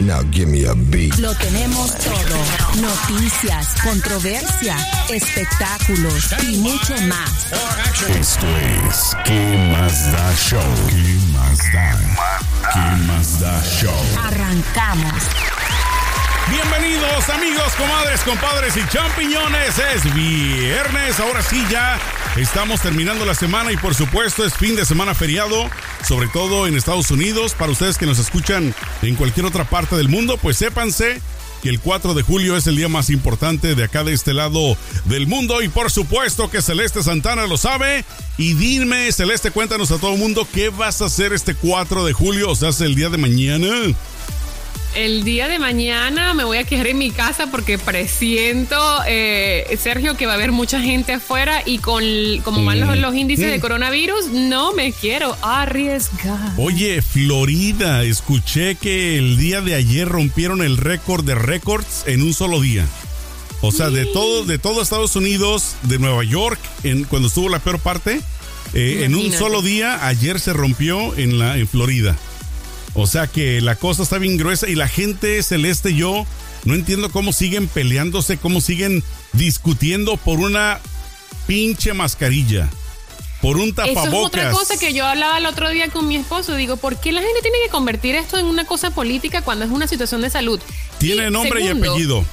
Now give me a beat. Lo tenemos todo. Noticias, controversia, espectáculos y mucho más. Esto es ¿Qué más da show? ¿Qué más da? ¿Qué más da show? Arrancamos. Bienvenidos amigos, comadres, compadres y champiñones. Es viernes, ahora sí ya estamos terminando la semana y por supuesto es fin de semana feriado, sobre todo en Estados Unidos. Para ustedes que nos escuchan en cualquier otra parte del mundo, pues sépanse que el 4 de julio es el día más importante de acá de este lado del mundo y por supuesto que Celeste Santana lo sabe. Y dime, Celeste, cuéntanos a todo el mundo qué vas a hacer este 4 de julio, o sea, el día de mañana. El día de mañana me voy a quedar en mi casa porque presiento, eh, Sergio, que va a haber mucha gente afuera y con como van los, los índices de coronavirus, no me quiero arriesgar. Oye, Florida, escuché que el día de ayer rompieron el récord de récords en un solo día. O sea, de todo, de todo Estados Unidos, de Nueva York, en, cuando estuvo la peor parte, eh, en un solo día, ayer se rompió en, la, en Florida. O sea que la cosa está bien gruesa y la gente celeste, yo no entiendo cómo siguen peleándose, cómo siguen discutiendo por una pinche mascarilla, por un Eso tapabocas. es otra cosa que yo hablaba el otro día con mi esposo. Digo, ¿por qué la gente tiene que convertir esto en una cosa política cuando es una situación de salud? Tiene Y nombre segundo, y apellido.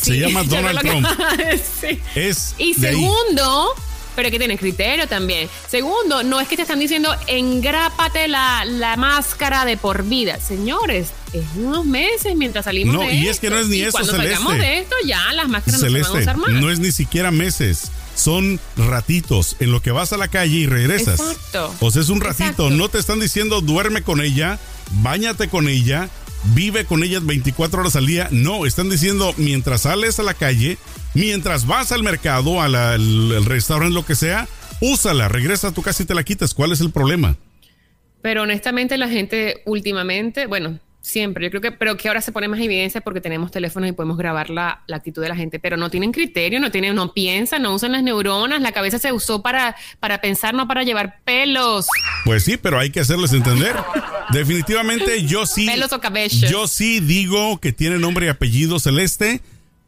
Se llama Donald Trump. sí. Es Y ahí. Pero que tienes criterio también. Segundo, no es que te están diciendo engrápate la, la máscara de por vida. Señores, es unos meses mientras salimos No, de y es que no es ni Y eso, Cuando Celeste. salgamos de esto, ya las máscaras no se van a usar más. no es ni siquiera meses, son ratitos en lo que vas a la calle y regresas. Exacto. O sea, es un ratito, Exacto. no te están diciendo duerme con ella, bañate con ella, vive con ella 24 horas al día. No, están diciendo mientras sales a la calle, mientras vas al mercado, al restaurante, lo que sea, úsala, regresa a tu casa y te la quitas. ¿Cuál es el problema? Pero honestamente la gente últimamente, bueno, siempre, yo creo que, pero que ahora se pone más evidencia porque tenemos teléfonos y podemos grabar la, la actitud de la gente, pero no tienen criterio, no tienen, no piensan, no usan las neuronas, la cabeza se usó para, para pensar, no para llevar pelos. Pues sí, pero hay que hacerles entender. Definitivamente yo sí. Pelos o cabellos. Yo sí digo que tiene nombre y apellido celeste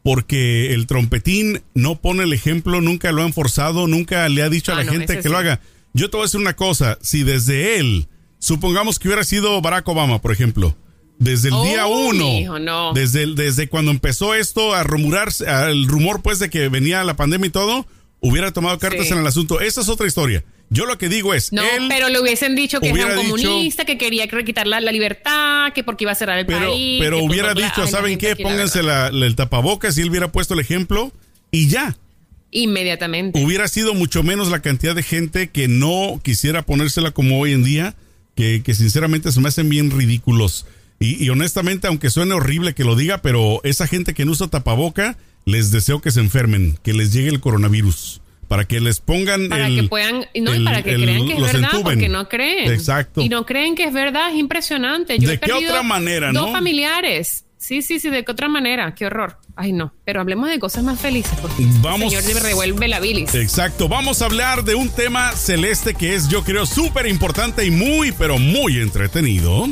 porque el trompetín no pone el ejemplo, nunca lo han forzado, nunca le ha dicho a Ah, la no, gente que lo haga. Yo te voy a decir una cosa, si desde él, supongamos que hubiera sido Barack Obama, por ejemplo, desde el Oh, día uno, no. desde, desde cuando empezó esto a rumorarse, el rumor pues de que venía la pandemia y todo, hubiera tomado cartas Sí. en el asunto. Esa es otra historia. Yo lo que digo es, No, él pero le hubiesen dicho que era un dicho- comunista, que quería quitar la, la libertad, que porque iba a cerrar el Pero, país. pero hubiera dicho, la ¿saben qué? Pónganse la- el tapabocas y él hubiera puesto el ejemplo y ya. Inmediatamente. Hubiera sido mucho menos la cantidad de gente que no quisiera ponérsela como hoy en día, que, que sinceramente se me hacen bien ridículos. Y, y honestamente, aunque suene horrible que lo diga, pero esa gente que no usa tapaboca, les deseo que se enfermen, que les llegue el coronavirus. Para que les pongan para el- que puedan no y para que el- crean que es verdad entuben. porque no creen Exacto. y no creen que es verdad es impresionante yo ¿De he qué otra manera, dos no? familiares sí sí sí de qué otra manera qué horror ay no pero hablemos de cosas más felices porque Vamos. el señor revuelve la bilis Exacto, vamos a hablar de un tema celeste que es yo creo súper importante y muy pero muy entretenido.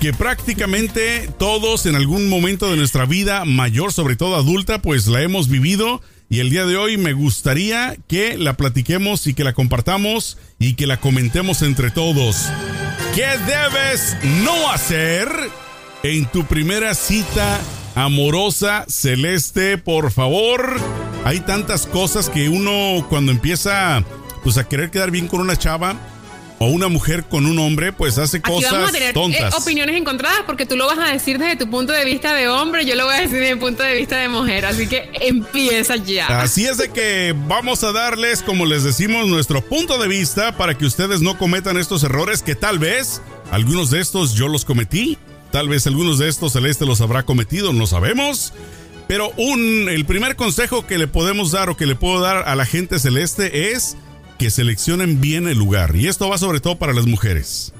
Que prácticamente todos en algún momento de nuestra vida mayor, sobre todo adulta, pues la hemos vivido. Y el día de hoy me gustaría que la platiquemos y que la compartamos y que la comentemos entre todos. ¿Qué debes no hacer en tu primera cita amorosa celeste? Por favor, hay tantas cosas que uno cuando empieza pues a querer quedar bien con una chava o una mujer con un hombre, pues hace Aquí cosas vamos a tener eh, tontas. opiniones encontradas porque tú lo vas a decir desde tu punto de vista de hombre, yo lo voy a decir desde mi punto de vista de mujer, así que empieza ya. Así es de que vamos a darles, como les decimos, nuestro punto de vista para que ustedes no cometan estos errores que tal vez algunos de estos yo los cometí, tal vez algunos de estos Celeste los habrá cometido, no sabemos. Pero un, el primer consejo que le podemos dar o que le puedo dar a la gente celeste es que seleccionen bien el lugar. Y esto va sobre todo para las mujeres.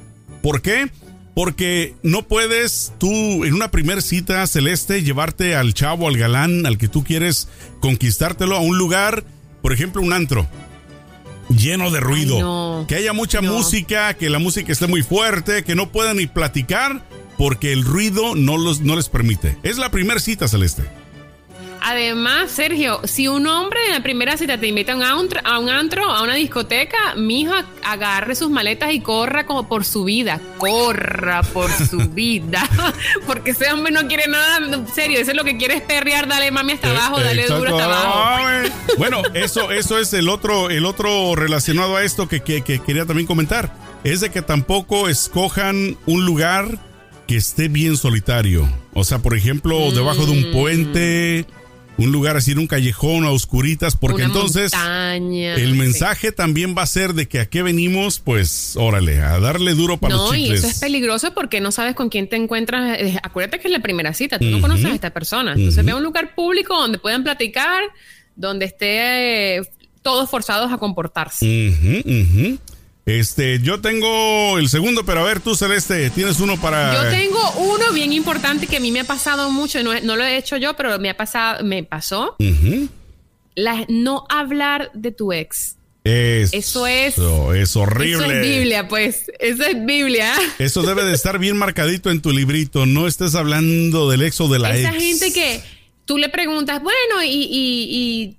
¿Por qué? Porque no puedes tú en una primer cita celeste llevarte al chavo, al galán, al que tú quieres conquistártelo a un lugar, por ejemplo, un antro lleno de ruido. Ay, no. Que haya mucha No. música, que la música esté muy fuerte, que no puedan ni platicar porque el ruido no, los, no les permite. Es la primera cita, Celeste. Además, Sergio, si un hombre en la primera cita te invita a un antro, a, un antro, a una discoteca, mijo, agarre sus maletas y corra como por su vida. Corra por su vida. Porque ese hombre no quiere nada en serio. Ese es lo que quiere es perrear, dale mami hasta abajo, Eh, dale exacto. duro hasta abajo. Ay. Bueno, eso, eso es el otro, el otro relacionado a esto que, que- que quería también comentar. Es de que tampoco escojan un lugar que esté bien solitario. O sea, por ejemplo, debajo de Mm. un puente, un lugar así en un callejón a oscuritas, porque Una entonces montaña, el sí. mensaje también va a ser de que a qué venimos, pues órale, a darle duro para No, los y chicles. eso es peligroso porque no sabes con quién te encuentras. Acuérdate que es la primera cita, tú no Ujú. conoces a esta persona. Entonces Ujú. ve a un lugar público donde puedan platicar, donde esté eh, todos forzados a comportarse. Ujú, ujú. Este, yo tengo el segundo, pero a ver tú, Celeste, tienes uno para. Yo tengo uno bien importante que a mí me ha pasado mucho, no, no lo he hecho yo, pero me ha pasado, me pasó. La, no hablar de tu ex. Eso, Eso es- es horrible. Eso es Biblia, pues. Eso es Biblia. Eso debe de estar bien marcadito en tu librito. No estés hablando del ex o de la Esa ex. gente que tú le preguntas, bueno, y, y- y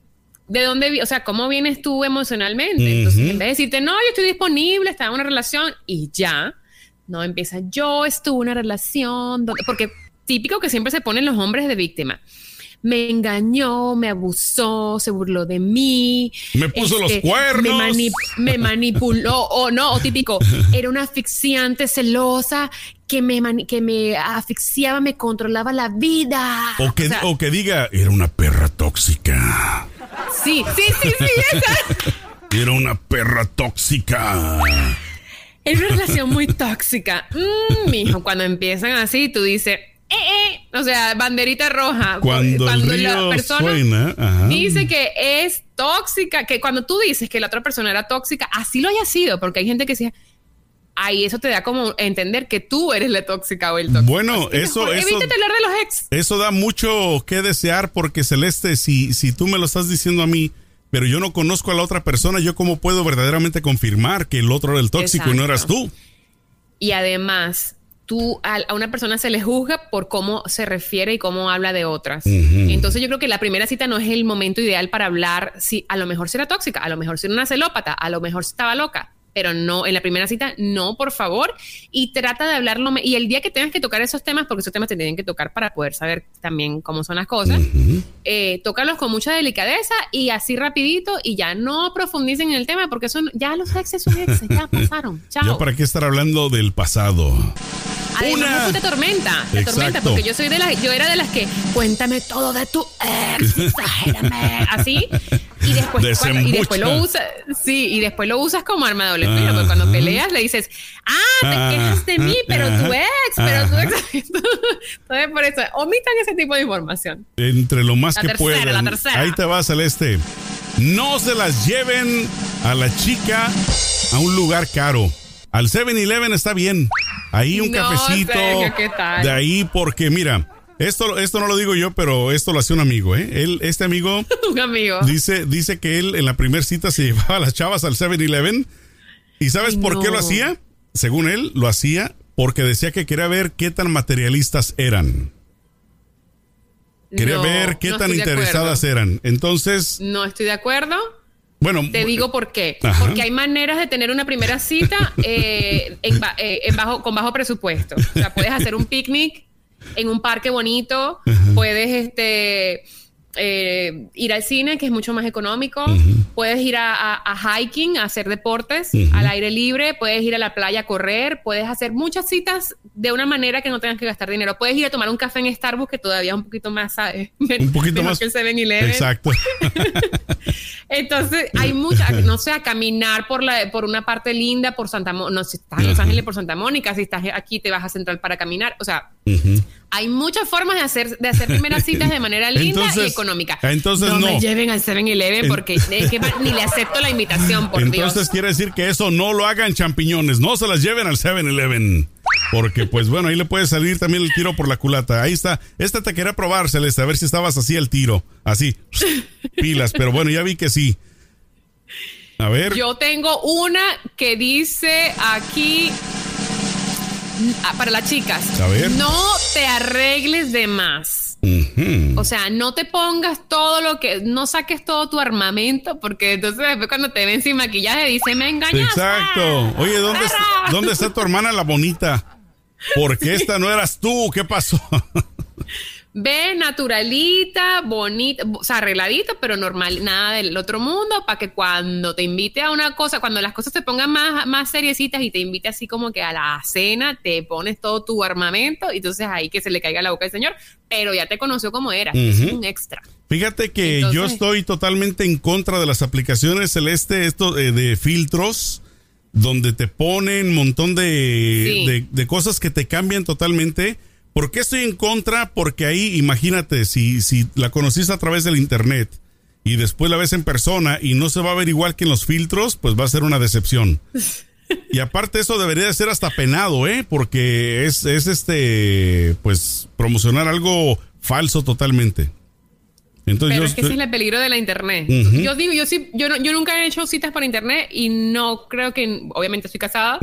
de dónde, o sea, cómo vienes tú emocionalmente. Entonces, Ujú. en vez de decirte, no, yo estoy disponible, estaba en una relación y ya, no empieza, yo estuve en una relación, donde-", porque típico que siempre se ponen los hombres de víctima. Me engañó, me abusó, se burló de mí. este, Me puso los cuernos. Me, mani- me manipuló, o no, o típico, era una asfixiante celosa que me, que me asfixiaba, me controlaba la vida. O que, O sea, o que diga, era una perra tóxica. Sí, sí, sí, sí, esa. Era una perra tóxica. Es una relación muy tóxica. Mm, mijo, cuando empiezan así, tú dices, eh, eh. O sea, banderita roja. Cuando, el río suena. ajá. dice que es tóxica, que cuando tú dices que la otra persona era tóxica, así lo haya sido, porque hay gente que decía, ahí eso te da como entender que tú eres la tóxica o el tóxico. Bueno, que eso- eso- Evítate hablar de los ex. Eso da mucho que desear porque Celeste, si, si tú me lo estás diciendo a mí, pero yo no conozco a la otra persona, yo cómo puedo verdaderamente confirmar que el otro era el tóxico y no eras tú. Y además, tú a, una persona se le juzga por cómo se refiere y cómo habla de otras. Entonces yo creo que la primera cita no es el momento ideal para hablar si a lo mejor será tóxica, a lo mejor será una celópata, a lo mejor estaba loca. Pero no, en la primera cita, no, por favor. Y trata de hablarlo. Y el día que tengas que tocar esos temas, porque esos temas te tienen que tocar para poder saber también cómo son las cosas, eh, tócalos con mucha delicadeza y así rapidito y ya no profundicen en el tema porque son ya los exes son exes, ya pasaron. Chao. Yo para qué estar hablando del pasado. Además, Una- eso te tormenta, te Exacto. tormenta, porque yo soy de las, yo era de las que cuéntame todo de tu ex, exagérame, así, y después, cuando- y después lo usas, sí, y después lo usas como arma de doble filo, porque cuando peleas le dices, ah, te Ah, quejas de mí, pero tu ex, pero tu ex, entonces por eso, omitan ese tipo de información. Entre lo más La que tercera, puedan. la tercera. Ahí te va, Celeste. No se las lleven a la chica a un lugar caro. Al 7-Eleven está bien. Ahí un No, cafecito. Sergio, ¿qué tal? De ahí porque, mira, esto, esto no lo digo yo, pero esto lo hacía un amigo, ¿eh? Él, este amigo Un amigo. dice, dice que él en la primera cita se llevaba a las chavas al 7-Eleven. ¿Y sabes Ay, por qué lo hacía? Según él, lo hacía porque decía que quería ver qué tan materialistas eran. Quería No, ver qué no tan interesadas eran. Entonces, No estoy de acuerdo. Bueno. Te digo por qué. Ajá. Porque hay maneras de tener una primera cita eh, en eh, en bajo, con bajo presupuesto. O sea, puedes hacer un picnic en un parque bonito, puedes este, eh, ir al cine, que es mucho más económico, puedes ir a, a- a hiking, a hacer deportes al aire libre, puedes ir a la playa a correr, puedes hacer muchas citas de una manera que no tengas que gastar dinero. Puedes ir a tomar un café en Starbucks, que todavía es un poquito más, ¿sabes? Un poquito más. que el 7-Eleven. Exacto. Entonces, hay muchas, no, sé, a caminar por la por una parte linda por Santa Mónica, no si estás en Los. Ángeles por Santa Mónica, si estás aquí te vas a Central para caminar, o sea, hay muchas formas de hacer de hacer primeras citas de manera linda Entonces- y económica. Entonces no, no. me lleven al 7-Eleven porque es que ni le acepto la invitación, por Entonces Dios. quiere decir que eso no lo hagan champiñones, no se las lleven al 7-Eleven. Porque pues bueno, ahí le puede salir también el tiro por la culata. Ahí está. Esta te quería probar, Celeste, a ver si estabas así al tiro. Así. Pilas, pero bueno, ya vi que sí. A ver. Yo tengo una que dice aquí ah, para las chicas. A ver. No te arregles de más. O sea, no te pongas todo lo que, no saques todo tu armamento, porque entonces después cuando te ven sin maquillaje dicen, me engañaste. Exacto. Oye, ¿dónde, está. ¿dónde está tu hermana la bonita? Porque esta no eras tú. ¿Qué pasó? Ve naturalita, bonita, o sea, arregladita, pero normal, nada del otro mundo, para que cuando te invite a una cosa, cuando las cosas se pongan más, más seriecitas y te invite así como que a la cena, te pones todo tu armamento, y entonces ahí que se le caiga la boca al señor, pero ya te conoció como era, es un extra. Fíjate que Entonces- yo estoy totalmente en contra de las aplicaciones celeste, esto eh, de filtros, donde te ponen un montón de, Sí. de, de cosas que te cambian totalmente. ¿Por qué estoy en contra? Porque ahí, imagínate, si, si la conociste a través del internet y después la ves en persona y no se va a ver igual que en los filtros, pues va a ser una decepción. Y aparte eso debería de ser hasta penado, ¿eh? Porque es, es este, pues, promocionar algo falso totalmente. Entonces Pero yo es que ese es el peligro de la internet. Yo digo, yo sí, yo, no- yo nunca he hecho citas por internet y no creo que, obviamente estoy casada,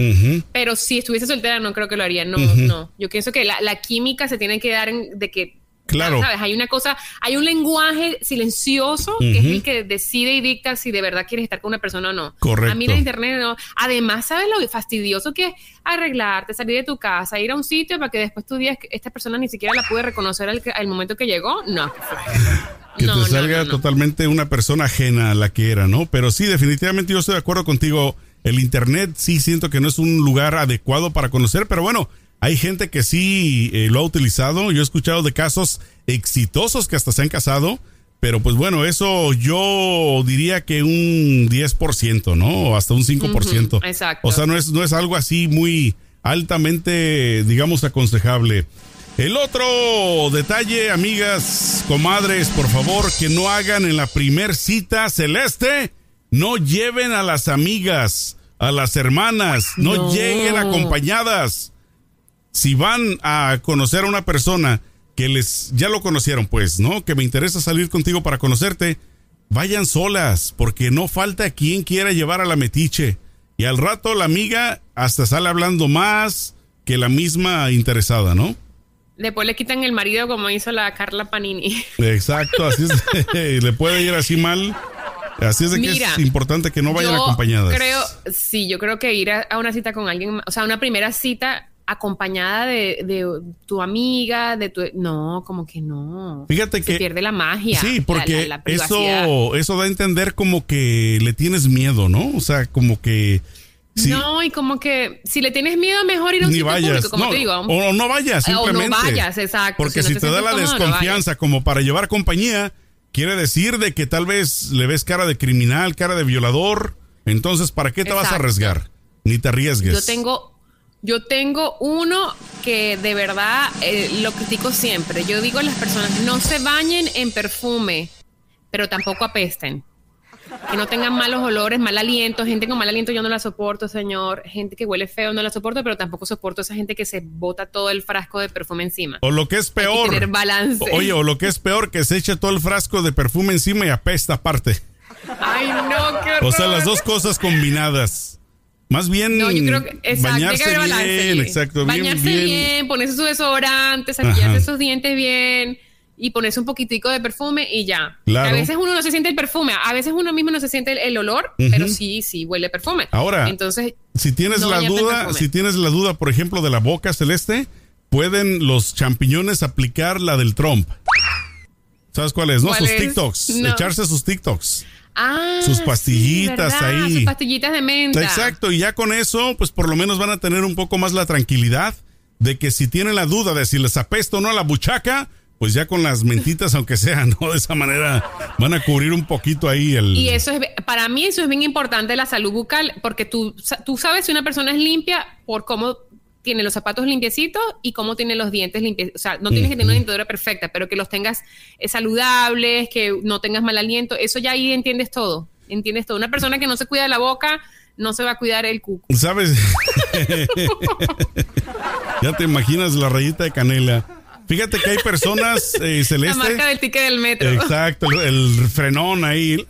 pero si estuviese soltera no creo que lo haría. No, no. Yo pienso que la, la química se tiene que dar en- de que, Claro. ¿sabes? Hay una cosa, hay un lenguaje silencioso que es el que decide y dicta si de verdad quieres estar con una persona o no. Correcto. A mí la internet no. Además, ¿sabes lo fastidioso que es arreglarte, salir de tu casa, ir a un sitio para que después tú digas que esta persona ni siquiera la pude reconocer al, que- al momento que llegó? No. que No, te salga no, no. totalmente una persona ajena a la que era, ¿no? Pero sí, definitivamente yo estoy de acuerdo contigo. El internet sí siento que no es un lugar adecuado para conocer, pero bueno, hay gente que sí eh, lo ha utilizado. Yo he escuchado de casos exitosos que hasta se han casado, pero pues bueno, eso yo diría que un 10%, ¿no? O hasta un 5%. Ujú, exacto. O sea, no es, no es algo así muy altamente, digamos, aconsejable. El otro detalle, amigas, comadres, por favor, que no hagan en la primer cita celeste, no lleven a las amigas, a las hermanas, no, No. lleguen acompañadas. Si van a conocer a una persona que les ya lo conocieron, pues, ¿no? Que me interesa salir contigo para conocerte, vayan solas, porque no falta quien quiera llevar a la metiche. Y al rato la amiga hasta sale hablando más que la misma interesada, ¿no? Después le quitan el marido como hizo la Carla Panini. Exacto, así es. le puede ir así mal. Así es de que Mira, es importante que no vayan Yo acompañadas. Creo, sí, yo creo que ir a, a una cita con alguien, o sea, una primera cita acompañada de, de tu amiga, de tu... No, como que no. Fíjate Se que pierde la magia. Sí, porque la- la privacidad. eso, eso da a entender como que le tienes miedo, ¿no? O sea, como que sí, No, y como que si le tienes miedo, mejor ir a un ni sitio vayas. público, como no, te digo. o no vayas, O no simplemente. vayas, exacto. Porque Si no te, te da la no desconfianza como para llevar compañía, quiere decir de que tal vez le ves cara de criminal, cara de violador. Entonces, ¿para qué te vas a arriesgar? Ni te arriesgues. Yo tengo, yo tengo uno que de verdad eh, lo critico siempre. Yo digo a las personas, no se bañen en perfume, pero tampoco apesten. Que no tengan malos olores, mal aliento. Gente con mal aliento yo no la soporto, señor. Gente que huele feo no la soporto, pero tampoco soporto a esa gente que se bota todo el frasco de perfume encima. O lo que es Hay que peor. tener balance. Oye, o lo que es peor, que se eche todo el frasco de perfume encima y apesta aparte. Ay, no, qué horror. O sea, las dos cosas combinadas. Más bien No, yo creo que exacto, tiene que bañarse haber balance. bien, exacto, bien, bañarse bien, bien. ponerse su desodorante, cepillarse esos dientes bien y ponerse un poquitico de perfume y ya. Claro. A veces uno no se siente el perfume, a veces uno mismo no se siente el, el olor, pero sí, sí huele perfume. Ahora, entonces Si tienes No la duda, si tienes la duda, por ejemplo, de la boca celeste, pueden los champiñones aplicar la del Trump. ¿Sabes cuál es? No, ¿Cuál sus es? TikToks. No. Echarse sus TikToks. ah, sus pastillitas ahí. sus pastillitas de menta. Exacto, y ya con eso, pues por lo menos van a tener un poco más la tranquilidad de que si tienen la duda de si les apesta o no a la buchaca, pues ya con las mentitas, aunque sea, ¿no? De esa manera van a cubrir un poquito ahí el... Y eso es, para mí eso es bien importante, la salud bucal, porque tú, tú sabes si una persona es limpia por cómo tiene los zapatos limpiecitos y cómo tiene los dientes limpios. O sea, no tienes que tener una dentadura perfecta, pero que los tengas eh, saludables, que no tengas mal aliento. Eso ya ahí entiendes todo. Entiendes todo. Una persona que no se cuida la boca no se va a cuidar el cuco. ¿Sabes? ya te imaginas la rayita de canela. Fíjate que hay personas eh, celeste. La marca del ticket del metro. Exacto, el, frenón ahí.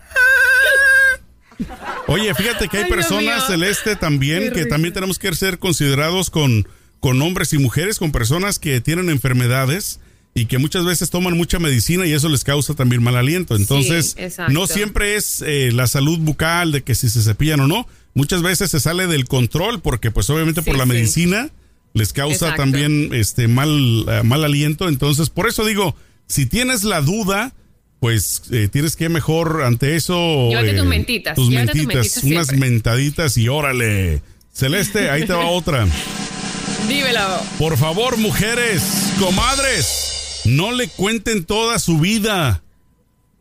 Oye, fíjate que hay personas celeste también que también tenemos que ser considerados con, con hombres y mujeres, con personas que tienen enfermedades y que muchas veces toman mucha medicina y eso les causa también mal aliento. Entonces, no siempre es eh, la salud bucal de que si se cepillan o no. Muchas veces se sale del control porque pues obviamente por la medicina les causa también este mal, eh, mal aliento. Entonces, por eso digo, si tienes la duda, pues eh, tienes que mejor ante eso. Llévate tus mentitas. Tus mentitas, unas mentaditas y órale. Celeste, ahí te va otra. Dímelo. Por favor, mujeres, comadres no le cuenten toda su vida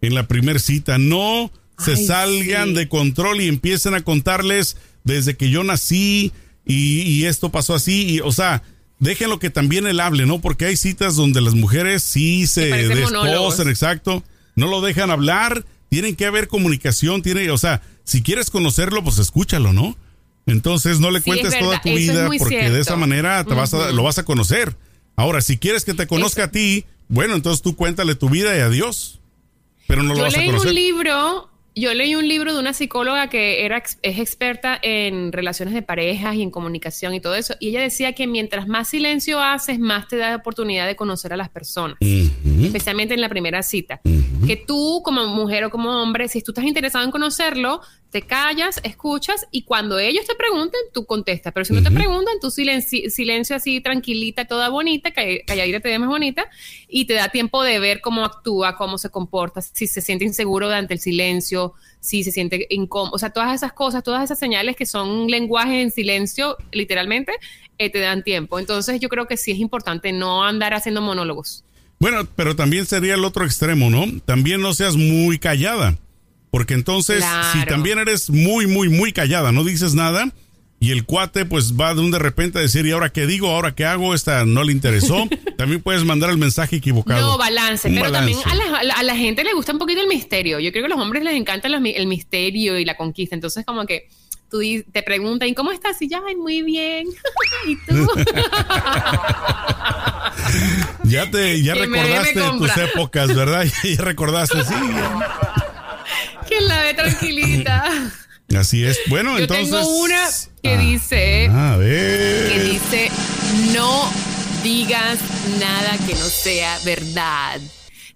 en la primer cita. No se salgan de control y empiecen a contarles desde que yo nací y, esto pasó así. Y, o sea, déjenlo que también él hable, ¿no? Porque hay citas donde las mujeres sí se desposan, exacto. No lo dejan hablar. Tienen que haber comunicación. Tiene, o sea, si quieres conocerlo, pues escúchalo, ¿no? Entonces no le cuentes toda tu vida porque de esa manera te vas a, lo vas a conocer. Ahora, si quieres que te conozca a ti, bueno, entonces tú cuéntale tu vida y adiós. Pero no lo vas a conocer. Yo leí un libro, yo leí un libro de una psicóloga que era es experta en relaciones de parejas y en comunicación y todo eso, y ella decía que mientras más silencio haces, más te da oportunidad de conocer a las personas, especialmente en la primera cita. Que tú como mujer o como hombre, si tú estás interesado en conocerlo, te callas, escuchas y cuando ellos te pregunten, tú contestas. Pero si no te preguntan, tú silencio, silencio así, tranquilita, toda bonita, calladita te ve más bonita y te da tiempo de ver cómo actúa, cómo se comporta, si se siente inseguro durante el silencio, si se siente incómodo. O sea, todas esas cosas, todas esas señales que son lenguaje en silencio, literalmente, eh, te dan tiempo. Entonces yo creo que sí es importante no andar haciendo monólogos. Bueno, pero también sería el otro extremo, ¿no? También no seas muy callada porque entonces, si también eres muy, muy, muy callada, no dices nada, y el cuate pues va de un de repente a decir, ¿y ahora qué digo? ¿Ahora qué hago? Esta no le interesó. también puedes mandar el mensaje equivocado. No, balance. pero también a la, gente le gusta un poquito el misterio. Yo creo que a los hombres les encanta el misterio y la conquista. Entonces, como que tú te preguntan, ¿y cómo estás? Y ya, muy bien. ¿Y tú? ya te, ya recordaste tus épocas, ¿verdad? ya recordaste, sí. Que la ve tranquilita. Así es. Bueno, Yo entonces. Tengo una que ah, dice. A ver. Que dice: No digas nada que no sea verdad.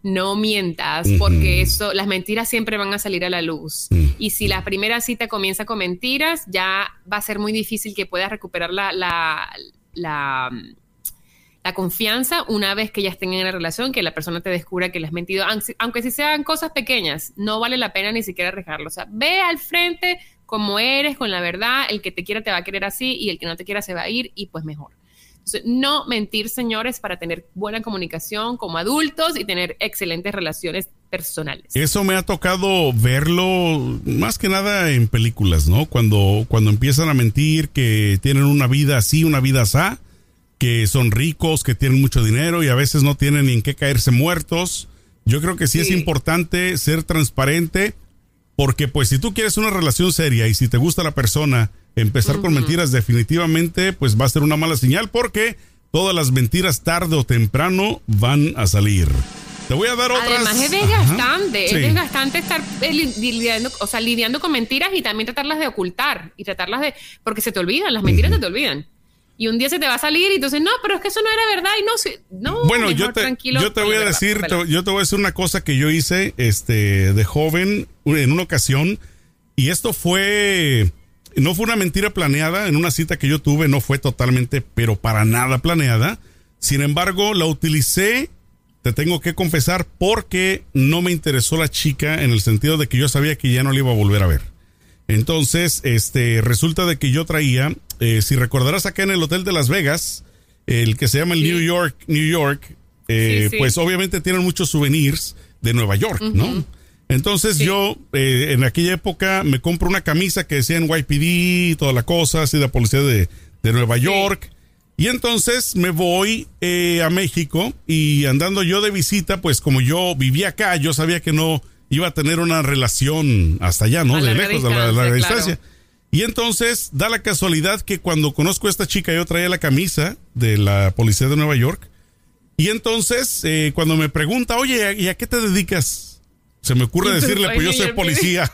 No mientas, porque eso, las mentiras siempre van a salir a la luz. Mm. Y si la primera cita comienza con mentiras, ya va a ser muy difícil que puedas recuperar la, la, la la confianza una vez que ya estén en la relación, que la persona te descubra que le has mentido, aunque si sean cosas pequeñas, no vale la pena ni siquiera arriesgarlo. O sea, ve al frente como eres, con la verdad, el que te quiera te va a querer así y el que no te quiera se va a ir y pues mejor. No mentir, señores, para tener buena comunicación como adultos y tener excelentes relaciones personales. Eso me ha tocado verlo más que nada en películas, ¿no? Cuando, cuando empiezan a mentir que tienen una vida así, una vida así que son ricos, que tienen mucho dinero y a veces no tienen ni en qué caerse muertos. Yo creo que sí, es importante ser transparente porque pues si tú quieres una relación seria y si te gusta la persona, empezar con mentiras definitivamente pues va a ser una mala señal porque todas las mentiras tarde o temprano van a salir. Te voy a dar otras. Además es desgastante, es desgastante estar eh, lidiando, o sea, lidiando con mentiras y también tratarlas de ocultar y tratarlas de, porque se te olvidan, las mentiras se te olvidan y un día se te va a salir y entonces, no, pero es que eso no era verdad y no, no bueno, yo te, yo te voy a decir, yo te voy a decir una cosa que yo hice este, de joven en una ocasión y esto fue, no fue una mentira planeada, en una cita que yo tuve no fue totalmente, pero para nada planeada, sin embargo, la utilicé, te tengo que confesar, porque no me interesó la chica en el sentido de que yo sabía que ya no la iba a volver a ver. Entonces, este, resulta de que yo traía, eh, si recordarás acá en el hotel de Las Vegas, el que se llama el New York, New York, eh, Sí, sí. pues obviamente tienen muchos souvenirs de Nueva York, ¿no? Entonces yo eh, en aquella época me compro una camisa que decía NYPD y toda la cosa, así de la policía de, de Nueva York. Y entonces me voy eh, a México y andando yo de visita, pues como yo vivía acá, yo sabía que no iba a tener una relación hasta allá, ¿no? A De lejos, de la, distancia, distancia. claro. Y entonces da la casualidad que cuando conozco a esta chica yo traía la camisa de la policía de Nueva York. Y entonces eh, cuando me pregunta, oye, ¿y a qué te dedicas? Se me ocurre decirle, pues yo "Ay, soy policía.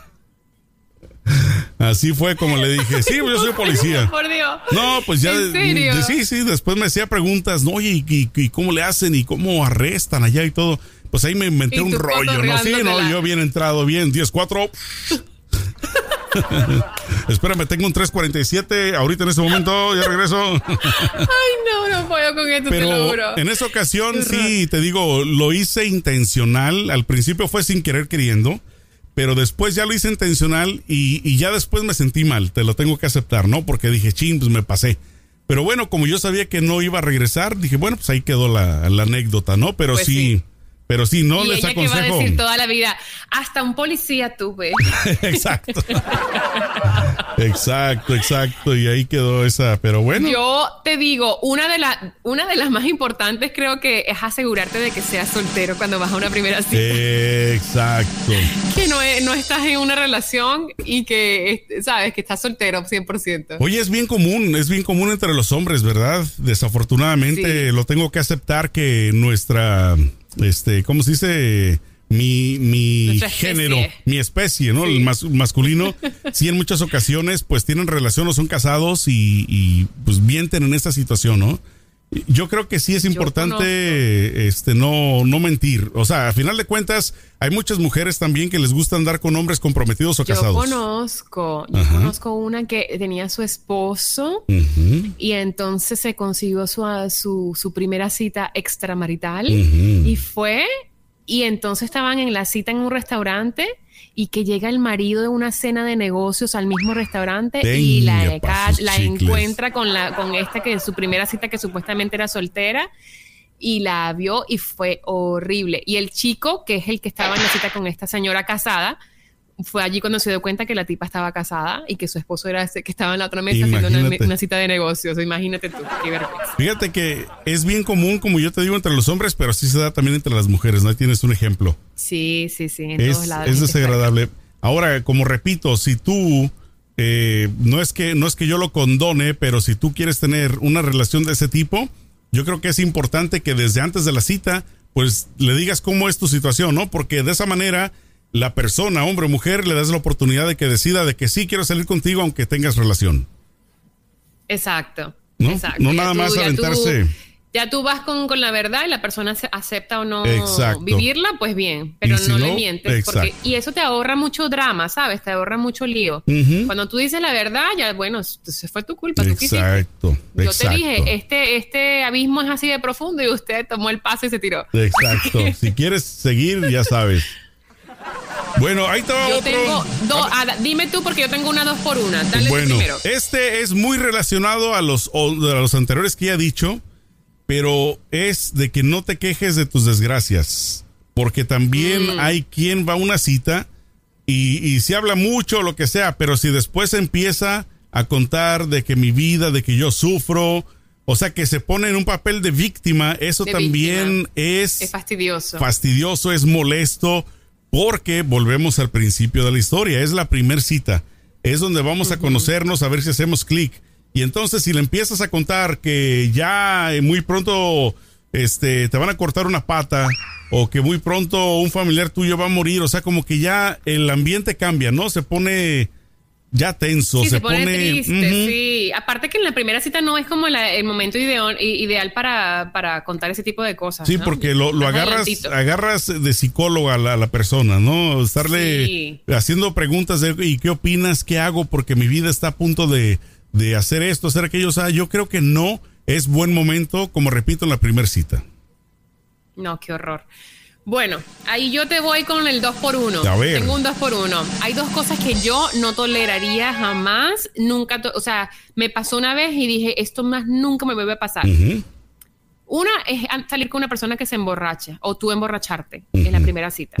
Así fue como le dije, sí, yo soy policía. Por Dios. No, pues ya. ¿En serio? sí, sí, después me hacía preguntas, ¿no? Oye, ¿y, y- cómo le hacen y cómo arrestan allá y todo? Pues ahí me inventé un rollo, ¿no? Sí, no, yo bien entrado, bien, 10-4. Espérame, tengo un 347 ahorita en este momento, ya regreso. Ay, no, no puedo con esto, te lo Pero juro. en esa ocasión sí, te digo, lo hice intencional. Al principio fue sin querer queriendo, pero después ya lo hice intencional y, y ya después me sentí mal. Te lo tengo que aceptar, ¿no? Porque dije, ching, pues me pasé. Pero bueno, como yo sabía que no iba a regresar, dije, bueno, pues ahí quedó la, la anécdota, ¿no? Pero Pues sí, sí. Pero sí, no y les ella que va a aconsejo. decir toda la vida, hasta un policía tuve. exacto. exacto, exacto. Y ahí quedó esa, pero bueno. Yo te digo, una de, las una de las más importantes creo que es asegurarte de que seas soltero cuando vas a una primera cita. Exacto. Que no, es- no estás en una relación y que, es- sabes, que estás soltero 100%. Oye, es bien común, es bien común entre los hombres, ¿verdad? Desafortunadamente Sí. lo tengo que aceptar que nuestra, este, ¿cómo se dice? Mi, mi género, mi especie, ¿no? El mas- masculino, sí en muchas ocasiones pues tienen relación o son casados y, y, pues mienten en esta situación, ¿no? Yo creo que sí es importante este no, no mentir. O sea, a final de cuentas, hay muchas mujeres también que les gusta andar con hombres comprometidos o Yo casados. conozco, yo Ajá. conozco una que tenía su esposo y entonces se consiguió su, su, su primera cita extramarital y fue y entonces estaban en la cita en un restaurante y que llega el marido de una cena de negocios al mismo restaurante y la, la encuentra con la con esta que en su primera cita que supuestamente era soltera y la vio y fue horrible. Y el chico, que es el que estaba en la cita con esta señora casada, fue allí cuando se dio cuenta que la tipa estaba casada y que su esposo era ese que estaba en la otra mesa haciendo una, cita de negocios. Imagínate tú, qué vergüenza. Fíjate que es bien común, como yo te digo, entre los hombres, pero sí se da también entre las mujeres, ¿no? Ahí tienes un ejemplo. Sí, sí, sí, en Es, todos lados. es desagradable. Ahora, como repito, si tú, eh, no, es que, no es que yo lo condone, pero si tú quieres tener una relación de ese tipo, yo creo que es importante que desde antes de la cita, pues le digas cómo es tu situación, ¿no? Porque de esa manera, la persona, hombre o mujer, le das la oportunidad de que decida de que sí quiero salir contigo aunque tengas relación. Exacto. ¿No? exacto. No nada más ya aventarse. ya tú vas con, con la verdad y la persona se- acepta o no Exacto. vivirla, pues bien, pero si no, no, le mientes. Porque, y eso te ahorra mucho drama, ¿sabes? Te ahorra mucho lío. Cuando tú dices la verdad, ya, bueno, se fue tu culpa. tú. Exacto. Yo exacto. te dije, este, este abismo es así de profundo y usted tomó el paso y se tiró. Exacto. Si quieres seguir, ya sabes. Bueno, ahí está Yo otro. tengo dime tú porque yo tengo una dos por una. Dale bueno, primero. este es muy relacionado a los, a los anteriores que ya he dicho, pero es de que no te quejes de tus desgracias, porque también Mm. hay quien va a una cita y, y se habla mucho, lo que sea, pero si después empieza a contar de que mi vida, de que yo sufro, o sea, que se pone en un papel de víctima, eso De también víctima. es Es fastidioso. fastidioso, es molesto, porque volvemos al principio de la historia, es la primer cita, es donde vamos a conocernos, a ver si hacemos clic. Y entonces si le empiezas a contar que ya eh, muy pronto este, te van a cortar una pata o que muy pronto un familiar tuyo va a morir, o sea, como que ya el ambiente cambia, ¿no? Se pone ya tenso, Sí, se, se pone, triste, Ujú. sí. Aparte que en la primera cita no es como la- el momento ideal, ideal para, para contar ese tipo de cosas. Sí, ¿no? porque lo, agarras, adelantito. agarras de psicólogo a la, persona, ¿no? Estarle Sí. haciendo preguntas de, ¿y qué opinas? ¿Qué hago? Porque mi vida está a punto de, de hacer esto, hacer aquello. O sea, yo creo que no es buen momento, como repito, en la primera cita. No, qué horror. Bueno, ahí yo te voy con el 2 por 1 A ver. Tengo un 2 por 1 Hay dos cosas que yo no toleraría jamás. Nunca, to- o sea, me pasó una vez y dije, esto más nunca me vuelve a pasar. Una es salir con una persona que se emborracha o tú emborracharte en la primera cita.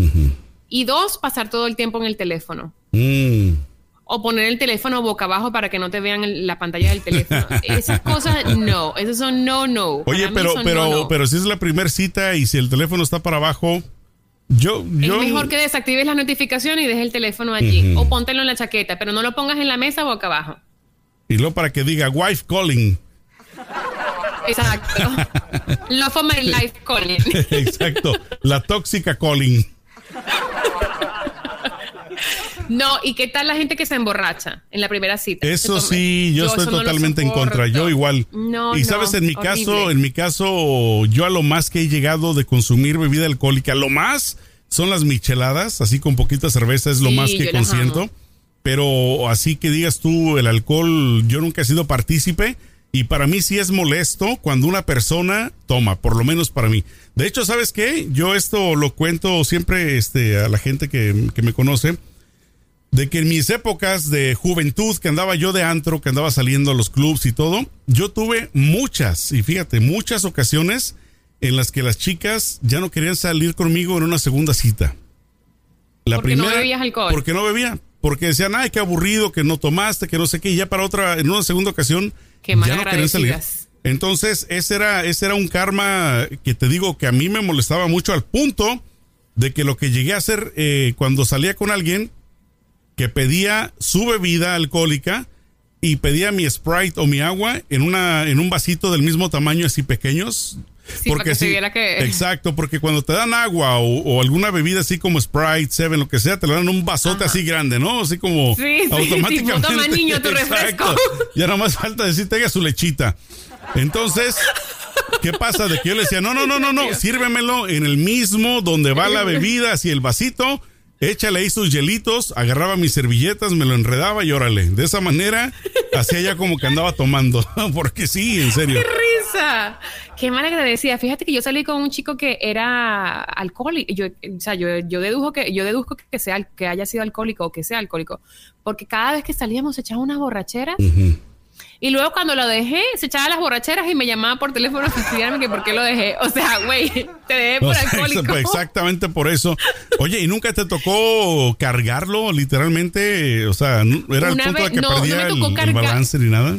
Y dos, pasar todo el tiempo en el teléfono. Mm. O poner el teléfono boca abajo para que no te vean el- la pantalla del teléfono. Esas cosas, no. Esas son no, no. Oye, pero, pero, no, no. pero si es la primera cita y si el teléfono está para abajo, yo, Es yo. mejor que desactives las notificaciones y dejes el teléfono allí. O póntelo en la chaqueta, pero no lo pongas en la mesa boca abajo. Y luego para que diga wife calling. Exacto. Love for my life, Colin. Exacto. La tóxica calling. No, ¿y qué tal la gente que se emborracha en la primera cita? Eso sí, yo, estoy no totalmente en contra. Yo igual. No, y no, sabes, en mi caso, en mi caso, yo a lo más que he llegado de consumir bebida alcohólica, lo más son las micheladas, así con poquita cerveza es lo Sí, más que consiento. Pero así que digas tú, el alcohol, yo nunca he sido partícipe. Y para mí sí es molesto cuando una persona toma, por lo menos para mí. De hecho, ¿sabes qué? Yo esto lo cuento siempre este, a la gente que, que me conoce de que en mis épocas de juventud, que andaba yo de antro, que andaba saliendo a los clubs y todo, yo tuve muchas, y fíjate, muchas ocasiones en las que las chicas ya no querían salir conmigo en una segunda cita. La Porque no bebías alcohol. Porque no bebía. Porque decían, ay, qué aburrido, que no tomaste, que no sé qué, y ya para otra, en una segunda ocasión, Qué ya no querían salir. Entonces, ese era, ese era un karma que te digo que a mí me molestaba mucho al punto de que lo que llegué a hacer eh, cuando salía con alguien que pedía su bebida alcohólica y pedía mi Sprite o mi agua en una en un vasito del mismo tamaño así pequeños. Sí, para que se viera que- Exacto, porque cuando te dan agua o, o alguna bebida así como Sprite, Seven, lo que sea, te lo dan un vasote así grande, ¿no? Así como Sí, sí, automáticamente. toma, niño, tu refresco. Ya nada más falta decir, tenga su lechita. Entonces, ¿qué pasa? De que yo le decía, no, no, no, no, no, sírvemelo en el mismo donde va la bebida, así el vasito, échale ahí sus hielitos, agarraba mis servilletas, me lo enredaba y órale. De esa manera, hacía ya como que andaba tomando. Porque sí, en serio. ¡Qué risa! Qué mal agradecida. Fíjate que yo salí con un chico que era alcohólico. Yo, o sea, yo, yo dedujo que yo deduzco que sea que haya sido alcohólico o que sea alcohólico, porque cada vez que salíamos echaba unas borracheras. Y luego cuando lo dejé, se echaba las borracheras y me llamaba por teléfono a fastidiarme que por qué lo dejé. O sea, güey, te dejé por O sea, alcohólico. exa- exactamente por eso. Oye, ¿y nunca te tocó cargarlo literalmente? O sea, ¿no- ¿era el Una punto de vez- que no, perdía me el, el balance ni nada?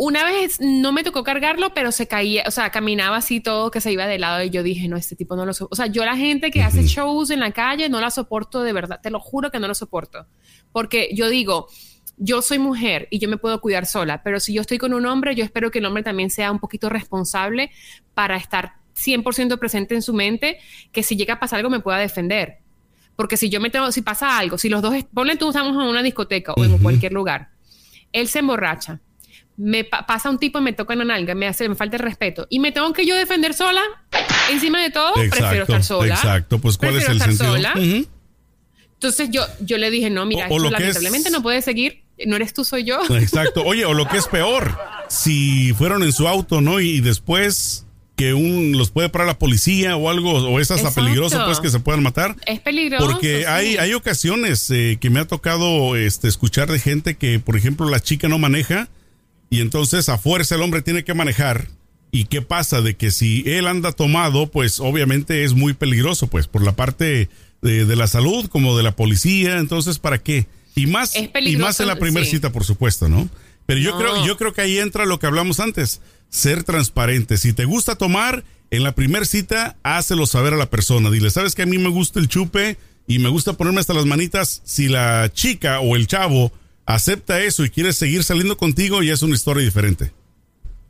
Una vez no me tocó cargarlo, pero se caía, o sea, caminaba así todo que se iba de lado y yo dije, no, este tipo no lo soporto. O sea, yo la gente que hace shows en la calle no la soporto de verdad, te lo juro que no lo soporto. Porque yo digo, yo soy mujer y yo me puedo cuidar sola, pero si yo estoy con un hombre, yo espero que el hombre también sea un poquito responsable para estar 100% presente en su mente, que si llega a pasar algo me pueda defender. Porque si yo me tengo, si pasa algo, si los dos, ponle tú, estamos en una discoteca o en cualquier lugar, él se emborracha, me pa- pasa un tipo y me toca en la nalga, me hace, me falta el respeto y me tengo que yo defender sola, encima de todo, prefiero estar sola. exacto. Pues, ¿cuál Prefiero es el estar sentido? sola. Ujú. Entonces yo, yo le dije, no, mira, O- o esto lo que es- lamentablemente no puede seguir, no eres tú, soy yo. Exacto. Oye, o lo que es peor, si fueron en su auto, ¿no? Y después que un los puede parar la policía o algo, o es hasta Exacto. peligroso, pues que se puedan matar. Es peligroso. Porque sí. hay, hay ocasiones eh, que me ha tocado este, escuchar de gente que, por ejemplo, la chica no maneja y entonces a fuerza el hombre tiene que manejar. ¿Y qué pasa? De que si él anda tomado, pues obviamente es muy peligroso, pues por la parte de, de la salud como de la policía. Entonces, ¿para qué? Y más, y más en la primera sí. cita, por supuesto, ¿no? Pero yo No. creo, yo creo que ahí entra lo que hablamos antes, ser transparente. Si te gusta tomar, en la primera cita, hácelo saber a la persona. Dile, ¿sabes que a mí me gusta el chupe y me gusta ponerme hasta las manitas? Si la chica o el chavo acepta eso y quiere seguir saliendo contigo, ya es una historia diferente.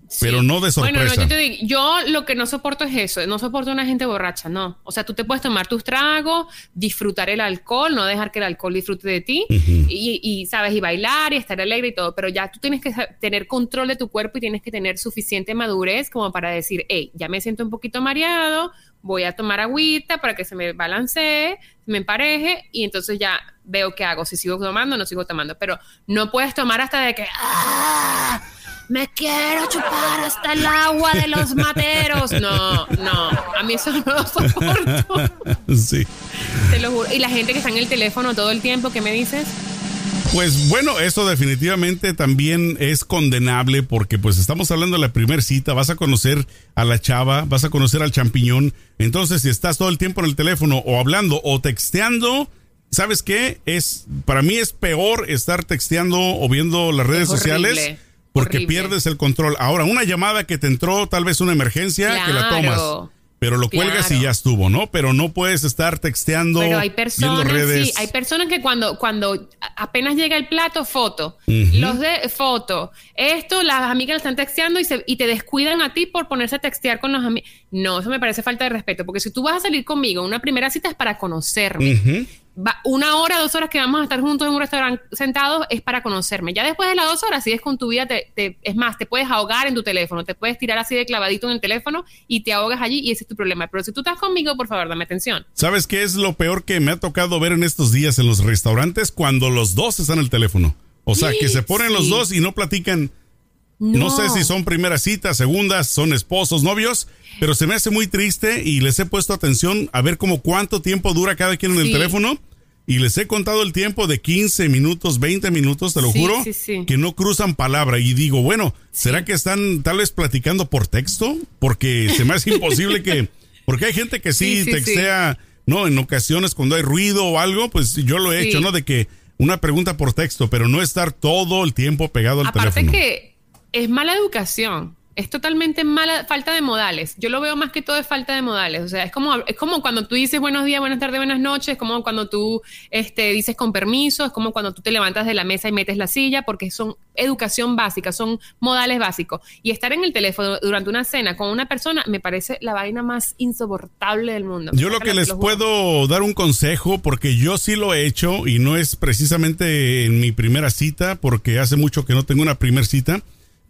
Sí. Pero no de Bueno, no, sorpresa. yo te digo, yo lo que no soporto es eso, no soporto una gente borracha, no. O sea, tú te puedes tomar tus tragos, disfrutar el alcohol, no dejar que el alcohol disfrute de ti y, y, sabes, y bailar y estar alegre y todo, pero ya tú tienes que tener control de tu cuerpo y tienes que tener suficiente madurez como para decir, hey, ya me siento un poquito mareado, voy a tomar agüita para que se me balancee, me empareje y entonces ya veo qué hago, si sigo tomando o no sigo tomando, pero no puedes tomar hasta de que... ¡Ah! Me quiero chupar hasta el agua de los materos. No, no, a mí eso no lo soporto. sí. Te lo juro. Y la gente que está en el teléfono todo el tiempo, ¿qué me dices? Pues bueno, eso definitivamente también es condenable porque pues estamos hablando de la primera cita, vas a conocer a la chava, vas a conocer al champiñón, entonces si estás todo el tiempo en el teléfono o hablando o texteando, ¿sabes qué? Es para mí es peor estar texteando o viendo las redes Es sociales porque horrible. pierdes el control. Ahora, una llamada que te entró, tal vez una emergencia, que la tomas. Pero lo cuelgas y ya estuvo, ¿no? Pero no puedes estar texteando, Pero hay viendo personas, redes. sí, hay personas que cuando, cuando apenas llega el plato, foto, los de foto, esto, las amigas están texteando y, se, y te descuidan a ti por ponerse a textear con los amigos. No, eso me parece falta de respeto, porque si tú vas a salir conmigo, una primera cita es para conocerme. Va- una hora, dos horas que vamos a estar juntos en un restaurante sentados es para conocerme. Ya después de las dos horas sigues con tu vida, te, te- es más, te puedes ahogar en tu teléfono, te puedes tirar así de clavadito en el teléfono y te ahogas allí y ese es tu problema. Pero si tú estás conmigo, por favor, dame atención. ¿Sabes qué es lo peor que me ha tocado ver en estos días en los restaurantes? Cuando los dos están en el teléfono. O sea, que se ponen los dos y no platican. No. sé si son primeras citas, segundas, son esposos, novios, pero se me hace muy triste y les he puesto atención a ver como cuánto tiempo dura cada quien en el teléfono. Y les he contado el tiempo de 15 minutos, 20 minutos, te lo Sí, juro, sí, sí. que no cruzan palabra. Y digo, bueno, ¿será que están tal vez platicando por texto? Porque se me hace imposible que... Porque hay gente que sí, textea, ¿no? En ocasiones cuando hay ruido o algo, pues yo lo he hecho, ¿no? De que una pregunta por texto, pero no estar todo el tiempo pegado al Aparte teléfono. que es mala educación. Es totalmente mala falta de modales. Yo lo veo más que todo es falta de modales. O sea, es como, es como cuando tú dices buenos días, buenas tardes, buenas noches, es como cuando tú este, dices con permiso, es como cuando tú te levantas de la mesa y metes la silla, porque son educación básica, son modales básicos. Y estar en el teléfono durante una cena con una persona me parece la vaina más insoportable del mundo. Yo lo que les puedo dar un consejo, porque yo sí lo he hecho y no es precisamente en mi primera cita, porque hace mucho que no tengo una primera cita,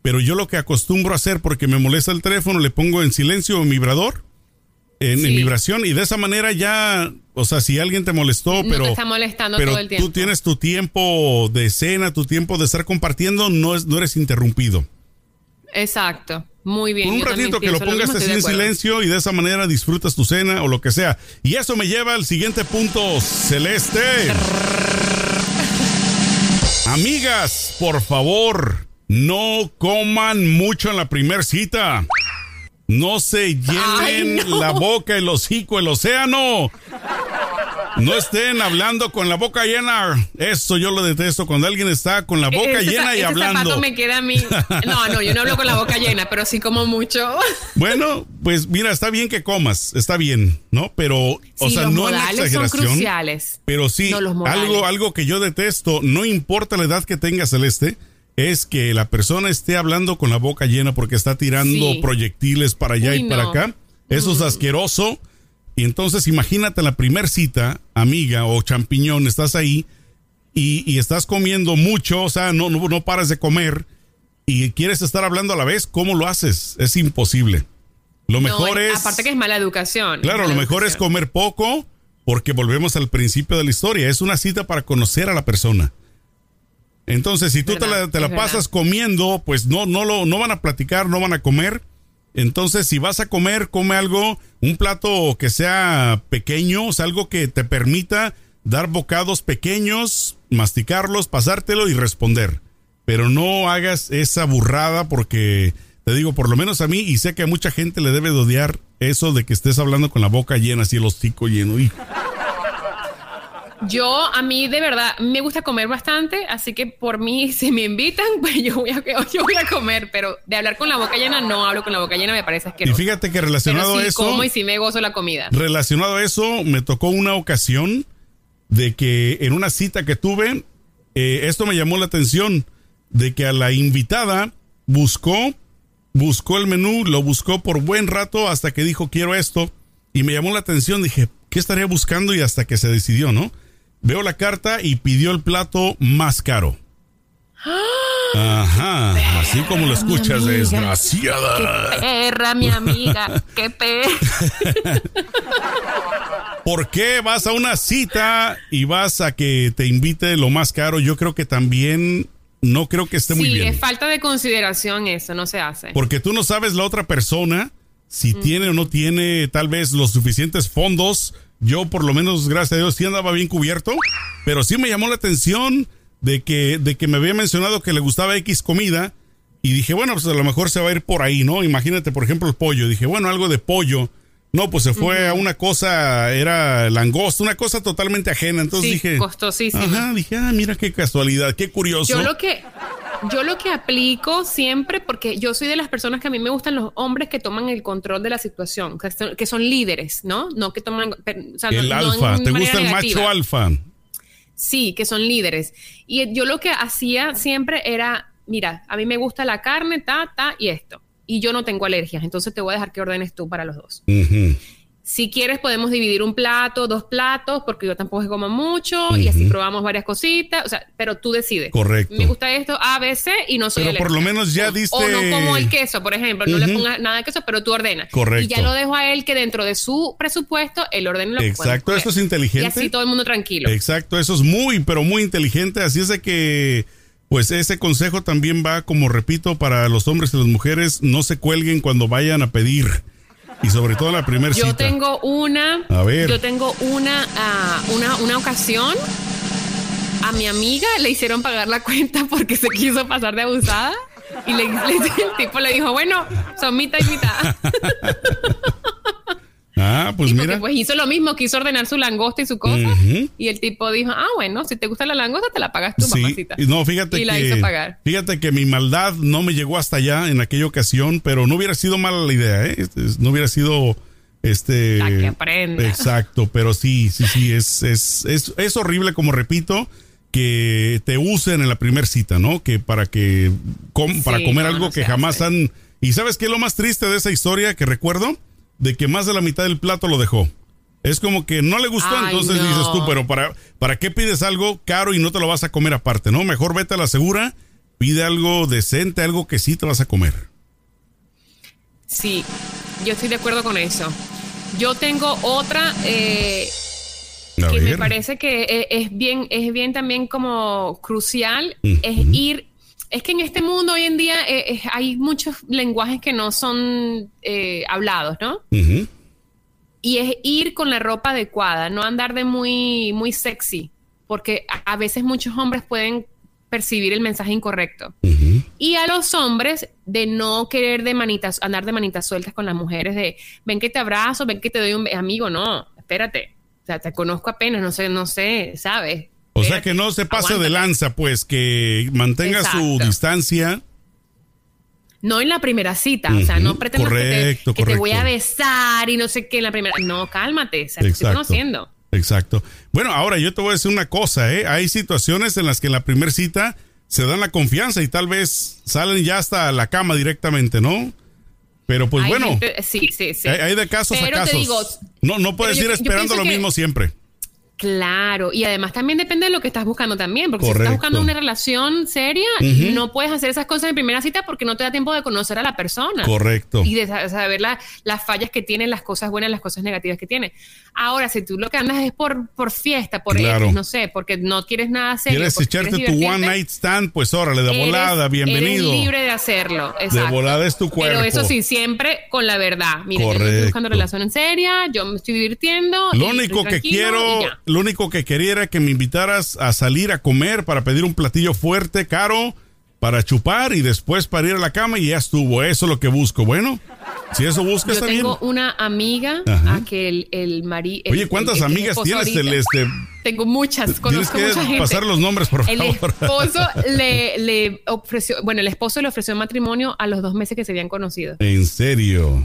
pero yo lo que acostumbro a hacer, porque me molesta el teléfono, le pongo en silencio en vibrador, en, vibración, y de esa manera ya, o sea, si alguien te molestó, No pero... te está molestando pero todo el tiempo. tú tienes tu tiempo de cena, tu tiempo de estar compartiendo, no, es, no eres interrumpido. Exacto. Muy bien. Por un ratito que lo pongas mismo, en silencio y de esa manera disfrutas tu cena o lo que sea. Y eso me lleva al siguiente punto, Celeste. Amigas, por favor, no coman mucho en la primer cita. No se llenen Ay, no. la boca, el hocico, el océano. No estén hablando con la boca llena. Eso yo lo detesto. Cuando alguien está con la boca Ese- llena y ese hablando. zapato me queda a mí. No, no, yo no hablo con la boca llena, pero sí como mucho. Bueno, pues mira, está bien que comas, está bien, ¿no? Pero, o Sí, sea, los no en son exageración. cruciales. Pero sí, No, algo, algo que yo detesto, no importa la edad que tenga Celeste, es que la persona esté hablando con la boca llena porque está tirando Sí. proyectiles para allá Uy, y para no. acá. Eso es asqueroso. Y entonces imagínate la primer cita, amiga o champiñón, estás ahí y, y estás comiendo mucho, o sea, no, no, no paras de comer y quieres estar hablando a la vez, ¿cómo lo haces? Es imposible. Lo mejor No, es... Aparte que es mala educación. Claro, mala lo mejor es comer poco porque volvemos al principio de la historia. Es una cita para conocer a la persona. Entonces, si tú te la, te la es pasas comiendo, pues no, no, lo, no van a platicar, no van a comer. Entonces, si vas a comer, come algo, un plato que sea pequeño, o sea, algo que te permita dar bocados pequeños, masticarlos, pasártelo y responder. Pero no hagas esa burrada porque, te digo, por lo menos a mí, y sé que a mucha gente le debe de odiar eso de que estés hablando con la boca llena, así el hocico lleno. Y, Yo, a mí de verdad, me gusta comer bastante, así que por mí, si me invitan, pues yo voy a, yo voy a comer, pero de hablar con la boca llena, no hablo con la boca llena, me parece y asqueroso. fíjate que pero relacionado sí a eso... como y sí me gozo la comida. Relacionado a eso, me tocó una ocasión de que en una cita que tuve, eh, esto me llamó la atención, de que a la invitada buscó, buscó el menú, lo buscó por buen rato hasta que dijo quiero esto, y me llamó la atención, dije, ¿qué estaría buscando? Y hasta que se decidió, ¿no? Veo la carta y pidió el plato más caro. Ajá, así como lo escuchas, amiga. desgraciada. Perra, mi amiga, qué perra. ¿Por qué vas a una cita y vas a que te invite lo más caro? Yo creo que también no creo que esté muy Sí, bien. es falta de consideración eso, no se hace. Porque tú no sabes la otra persona si tiene o no tiene tal vez los suficientes fondos. Yo por lo menos, gracias a Dios, sí andaba bien cubierto, pero sí me llamó la atención de que, de que me había mencionado que le gustaba X comida y dije, bueno, pues a lo mejor se va a ir por ahí, ¿no? Imagínate, por ejemplo, el pollo. Dije, bueno, algo de pollo. No, pues se fue a una cosa, era langosta, una cosa totalmente ajena. Entonces Sí, dije, costosísima. Ajá, dije, ah, mira qué casualidad, qué curioso. Yo lo que yo lo que aplico siempre, porque yo soy de las personas que a mí me gustan los hombres que toman el control de la situación, que son, que son líderes, ¿no? No que toman o sea, el no alfa, ¿te gusta el macho alfa? Sí, que son líderes. Y yo lo que hacía siempre era, mira, a mí me gusta la carne, ta, ta, y esto. Y yo no tengo alergias, entonces te voy a dejar que ordenes tú para los dos. Si quieres, podemos dividir un plato, dos platos, porque yo tampoco es como mucho, y así probamos varias cositas. O sea, pero tú decides. Correcto. Me gusta esto, A, B, C, y no soy Pero por lo menos ya diste- O no como el queso, por ejemplo. No le pongas nada de queso, pero tú ordenas. Correcto. Y ya lo dejo a él que dentro de su presupuesto, él ordene lo Exacto, esto es inteligente. Y así todo el mundo tranquilo. Exacto, eso es muy, pero muy inteligente. Así es de que, pues ese consejo también va, como repito, para los hombres y las mujeres, no se cuelguen cuando vayan a pedir. Y sobre todo la primera Yo cita. tengo una, A ver. yo tengo una, ah, una, una ocasión. A mi amiga le hicieron pagar la cuenta porque se quiso pasar de abusada. Y le, le- el tipo le dijo, bueno, son mitad y mitad. Ah, pues Sí, mira. pues hizo lo mismo, quiso ordenar su langosta y su cosa. Y el tipo dijo, ah, bueno, si te gusta la langosta, te la pagas tú, Sí, mamacita. no, fíjate Y la que, hizo pagar. fíjate que mi maldad no me llegó hasta allá en aquella ocasión, pero no hubiera sido mala la idea, ¿eh? Este, No hubiera sido, este, La que aprenda. exacto, pero sí, sí, sí, es, es, es, es horrible, como repito, que te usen en la primera cita, ¿no? Que para que, com- Sí, para comer no, algo no que jamás hace. han, y sabes qué es lo más triste de esa historia que recuerdo, de que más de la mitad del plato lo dejó. Es como que no le gustó, Ay, entonces no. dices tú, pero para, ¿para qué pides algo caro y no te lo vas a comer aparte? No, mejor vete a la segura, pide algo decente, algo que sí te vas a comer. Sí, yo estoy de acuerdo con eso. Yo tengo otra eh, que me parece que e- es bien, es bien también como crucial, es ir. Es que en este mundo hoy en día eh, hay muchos lenguajes que no son eh, hablados, ¿no? Y es ir con la ropa adecuada, no andar de muy, muy sexy, porque a, a veces muchos hombres pueden percibir el mensaje incorrecto. Y a los hombres de no querer de manitas, andar de manitas sueltas con las mujeres, de ven que te abrazo, ven que te doy un amigo, no, espérate. O sea, te conozco apenas, no sé, no sé, ¿sabes? O sea que no se pase de lanza, pues que mantenga su distancia. No en la primera cita, o sea, no pretendas que, correcto, te, que te voy a besar y no sé qué en la primera. No, cálmate, o sea, te estoy conociendo. Exacto. Bueno, ahora yo te voy a decir una cosa, ¿eh? Hay situaciones en las que en la primera cita se dan la confianza y tal vez salen ya hasta la cama directamente, ¿no? Pero pues Hay bueno, gente- sí, sí, sí. hay, hay de casos Pero a te casos. digo, no, no puedes ir esperando lo que- mismo siempre. Claro, y además también depende de lo que estás buscando también, porque si Correcto. estás buscando una relación seria, no puedes hacer esas cosas en primera cita porque no te da tiempo de conocer a la persona. Correcto. Y de sa- saber la- las fallas que tiene, las cosas buenas, las cosas negativas que tiene. Ahora, si tú lo que andas es por, por fiesta, por Claro. No sé, porque no quieres nada serio. ¿Quieres echarte tu one night stand? Pues órale, de eres- volada, bienvenido. Eres libre de hacerlo. De volada es tu cuerpo. Pero eso sí, siempre con la verdad. Mira, yo Correcto. estoy buscando relación en seria, yo me estoy divirtiendo. Lo único que quiero. Lo único que quería era que me invitaras a salir a comer para pedir un platillo fuerte, caro, para chupar y después para ir a la cama y ya estuvo. Eso es lo que busco. Bueno, si eso buscas, Yo bien. tengo una amiga Ajá. a que el, el marido. Oye, ¿cuántas amigas tienes? El, este, Tengo muchas, tienes conozco que mucha gente. pasar los nombres, por El favor. esposo le, le ofreció, bueno, el esposo le ofreció matrimonio a los dos meses que se habían conocido. En serio.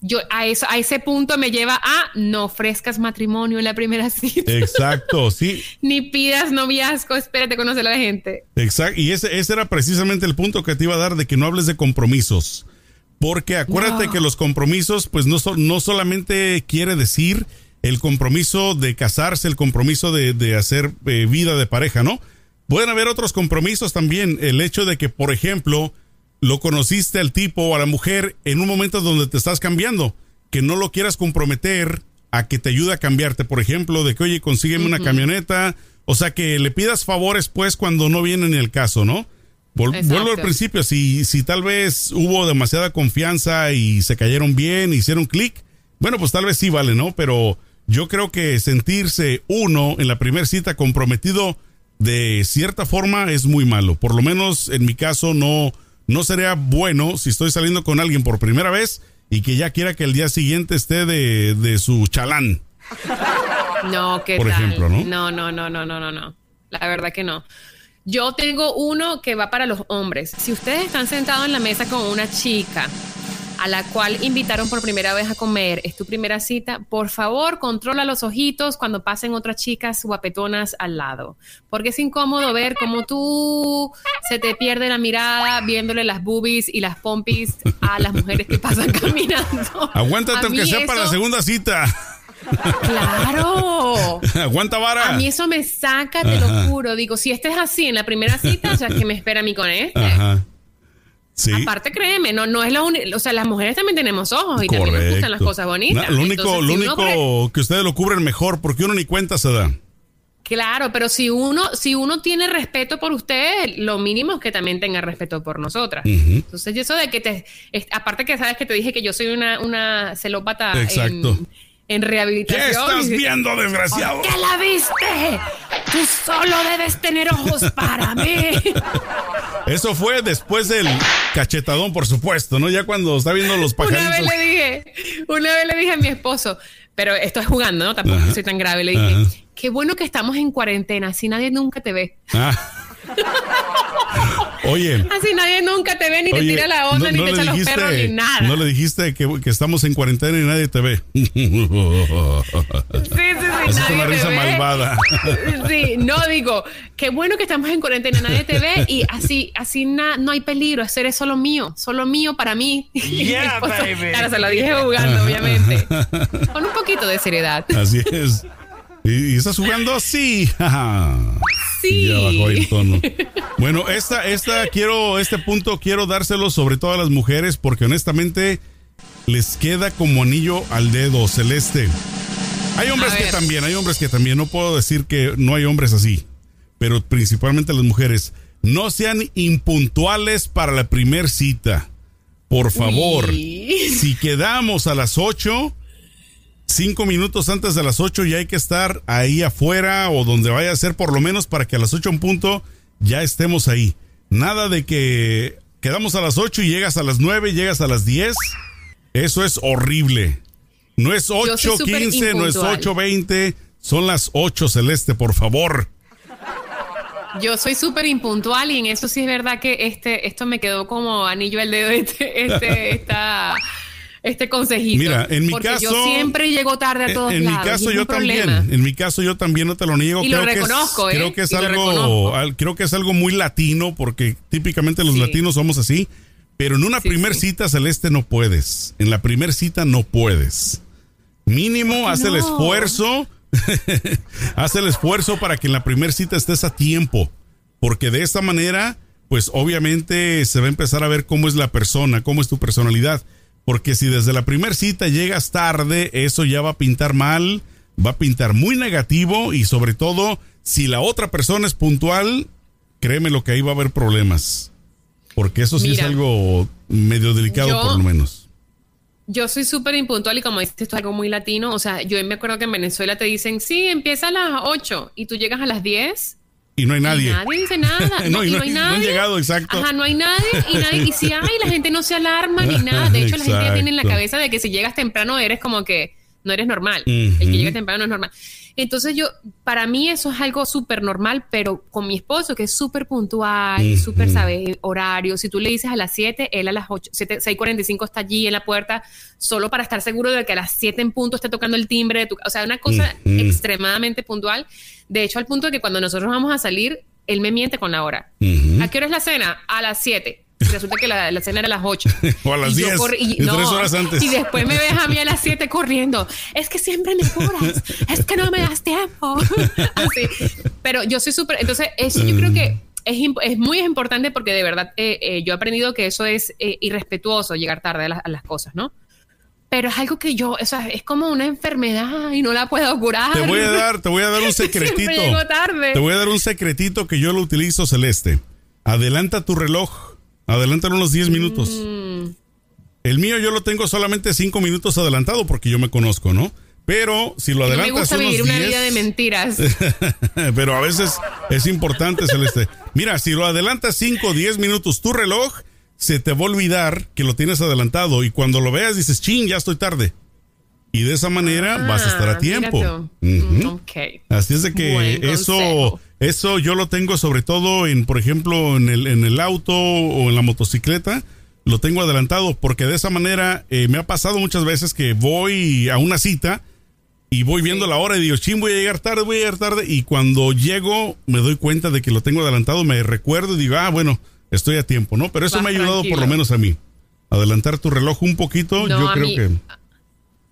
Yo a eso, a ese punto me lleva a no ofrezcas matrimonio en la primera cita, Exacto, sí. ni pidas noviazgo, espérate conocer a la gente. Exacto. Y ese, ese era precisamente el punto que te iba a dar de que no hables de compromisos. Porque acuérdate No. que los compromisos, pues no, so- no solamente quiere decir el compromiso de casarse, el compromiso de, de hacer eh, vida de pareja, ¿no? Pueden haber otros compromisos también. El hecho de que, por ejemplo, lo conociste al tipo o a la mujer en un momento donde te estás cambiando, que no lo quieras comprometer a que te ayude a cambiarte, por ejemplo, de que, oye, consígueme una camioneta, o sea, que le pidas favores pues cuando no viene ni el caso, ¿no? Vol- Exacto. vuelvo al principio, si, si tal vez hubo demasiada confianza y se cayeron bien, hicieron clic, bueno, pues tal vez sí vale, ¿no? Pero yo creo que sentirse uno en la primera cita comprometido de cierta forma es muy malo. Por lo menos en mi caso no, no sería bueno si estoy saliendo con alguien por primera vez y que ya quiera que el día siguiente esté de, de su chalán. No, ¿qué Por tal? ejemplo, ¿no? No, no, no, no, no, no, no. La verdad que no. Yo tengo uno que va para los hombres. Si ustedes están sentados en la mesa con una chica a la cual invitaron por primera vez a comer, es tu primera cita, por favor, controla los ojitos cuando pasen otras chicas guapetonas al lado. Porque es incómodo ver cómo tú se te pierde la mirada viéndole las boobies y las pompis a las mujeres que pasan caminando. Aguántate aunque sea para la segunda cita. Claro. Aguanta vara. A mí eso me saca, te Ajá. lo juro. Digo, si este es así en la primera cita, o sea, que me espera a mí con este. Ajá. Sí. Aparte, créeme, no, no es la única. O sea, las mujeres también tenemos ojos y también nos gustan las cosas bonitas. Lo único, Entonces, lo si uno único que ustedes lo cubren mejor porque uno ni cuenta se da. Claro, pero si uno, si uno tiene respeto por ustedes, lo mínimo es que también tenga respeto por nosotras. Entonces, eso de que te. es- aparte que sabes que te dije que yo soy una, una celópata Exacto. en, en ¿Qué rehabilitación. estás viendo, desgraciado? ¿Qué la viste? Tú solo debes tener ojos para mí. Eso fue después del cachetadón, por supuesto, ¿no? Ya cuando está viendo los Una vez pajaritos. le dije, una vez le dije a mi esposo, pero esto es jugando, ¿no? Tampoco Ajá. soy tan grave. Le dije, Ajá. qué bueno que estamos en cuarentena, así nadie nunca te ve. Ah. Oye. Así nadie nunca te ve, ni te tira la onda, no- ni no te le echa los perros, ni nada. No le dijiste que, que estamos en cuarentena y nadie te ve. Sí, sí, sí, Esa es nadie una te risa ve. malvada. Sí, no digo, qué bueno que estamos en cuarentena, nadie te ve y así, así na- no hay peligro, hacer es solo mío, solo mío para mí. Yeah, esposo- baby. Claro, se lo dije jugando, obviamente. Con un poquito de seriedad. Así es. ¿Y, y estás jugando? Sí. Sí. Ya bajó el tono. Bueno, esta, esta quiero, este punto quiero dárselo sobre todo a las mujeres porque honestamente les queda como anillo al dedo celeste. Hay hombres que también, hay hombres que también, no puedo decir que no hay hombres así, pero principalmente las mujeres. No sean impuntuales para la primer cita. Por favor, Uy. si quedamos a las 8, cinco minutos antes de las 8 ya hay que estar ahí afuera o donde vaya a ser por lo menos para que a las 8 en punto ya estemos ahí. Nada de que quedamos a las 8 y llegas a las 9, llegas a las 10. Eso es horrible. No es Yo soy súper 8.15, no es impuntual. 8.20, son las 8 celeste, por favor. Yo soy súper impuntual y en eso sí es verdad que este, esto me quedó como anillo al dedo este, este, esta, este consejito. Mira, en mi Porque caso- yo siempre llego tarde a todos en mi lados. y caso es yo problema. también, en mi caso yo también no te lo niego. Y lo creo reconozco, que es, ¿eh? creo que es Y lo algo, al- creo que es algo muy latino porque típicamente los Sí. latinos somos así. Pero en una Sí, primer sí. cita celeste no puedes. En la primer cita no puedes. Mínimo haz el esfuerzo. haz el esfuerzo para que en la primer cita estés a tiempo. Porque de esta manera, pues obviamente se va a empezar a ver cómo es la persona, cómo es tu personalidad. Porque si desde la primer cita llegas tarde, eso ya va a pintar mal, va a pintar muy negativo y sobre todo, si la otra persona es puntual, créeme lo que ahí va a haber problemas. Porque eso sí Mira, es algo medio delicado yo- por lo menos. Yo soy súper impuntual y como dices, esto es algo muy latino. O sea, yo me acuerdo que en Venezuela te dicen, sí, empieza a las 8 y tú llegas a las 10 Y no hay Y nadie. nadie dice nada. No, No, y y no- no hay no han llegado, exacto. Ajá, no hay nadie. Y, nadie, y si hay, la gente no se alarma ni nada. De hecho, la gente ya tiene en la cabeza de que si llegas temprano eres como que no eres normal. El que llega temprano no es normal. Entonces yo, para mí eso es algo súper normal, pero con mi esposo que es súper puntual, Ujú. súper, ¿sabes? Horario. Si tú le dices a las 7, él a las 8, 7, 6.45 está allí en la puerta solo para estar seguro de que a las 7 en punto esté tocando el timbre de tu O sea, una cosa extremadamente puntual. De hecho, al punto de que cuando nosotros vamos a salir, él me miente con la hora. Ujú. ¿A qué hora es la cena? A las 7. Y Resulta que la, la cena era a las 8. O a las Y yo 10, corrí- y tres horas antes. Y después me ves a mí a las 7 corriendo. Es que siempre me apuras. Es que no me das tiempo. Así. Pero yo soy súper. Entonces, eso yo creo que es, es muy importante porque de verdad eh, eh, yo he aprendido que eso es eh, irrespetuoso llegar tarde a las, a las cosas, ¿no? Pero es algo que yo, o sea, es como una enfermedad y no la puedo curar. Te voy a dar, te voy a dar un secretito. Tarde. Te voy a dar un secretito que yo lo utilizo, Celeste. Adelanta tu reloj. Adelántalo unos 10 minutos. Mm. El mío yo lo tengo solamente 5 minutos adelantado porque yo me conozco, ¿no? Pero si lo No me adelantas gusta unos vivir una 10, vida de mentiras. pero a veces es importante, Celeste. Mira, si lo adelantas 5 o 10 minutos tu reloj, se te va a olvidar que lo tienes adelantado y cuando lo veas dices, ching, ya estoy tarde. Y de esa manera vas a estar a Ah, tiempo. tú. Ujú. Mm, ok. Así es de que Buen eso, consejo. Eso yo lo tengo sobre todo en, por ejemplo, en el, en el auto o en la motocicleta. Lo tengo adelantado porque de esa manera eh, me ha pasado muchas veces que voy a una cita y voy viendo la hora y digo, ching, voy a llegar tarde, voy a llegar tarde. Y cuando llego me doy cuenta de que lo tengo adelantado, me recuerdo y digo, ah, bueno, estoy a tiempo, ¿no? Pero eso Vas me ha ayudado por lo menos a mí. Adelantar tu reloj un poquito, No, yo creo mí- que...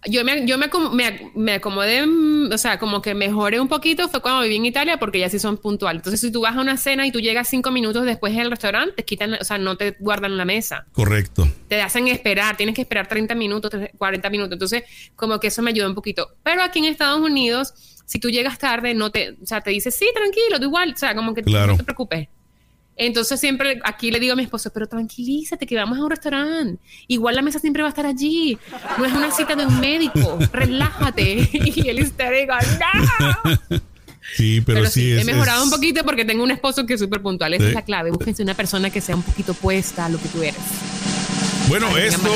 Yo me, yo me, me, me acomodé, mm, o sea, como que mejoré un poquito fue cuando viví en Italia porque ya sí son puntuales. Entonces, si tú vas a una cena y tú llegas cinco minutos después del restaurante, te quitan, o sea, no te guardan la mesa. Correcto. Te hacen esperar, tienes que esperar 30 minutos, 40 minutos. Entonces, como que eso me ayuda un poquito. Pero aquí en Estados Unidos, si tú llegas tarde, no te, o sea, te dice, sí, tranquilo, tú igual, o sea, como que Claro. no te preocupes. Entonces siempre aquí le digo a mi esposo, pero tranquilízate que vamos a un restaurante. Igual la mesa siempre va a estar allí. No es una cita de un médico. Relájate. Y él histérico, ¡no! Sí, pero, Pero, sí, sí, es, he mejorado es- un poquito porque tengo un esposo que es súper puntual. Esa Sí. es la clave. Búsquense una persona que sea un poquito puesta a lo que tú eres. Bueno, Ay, esto,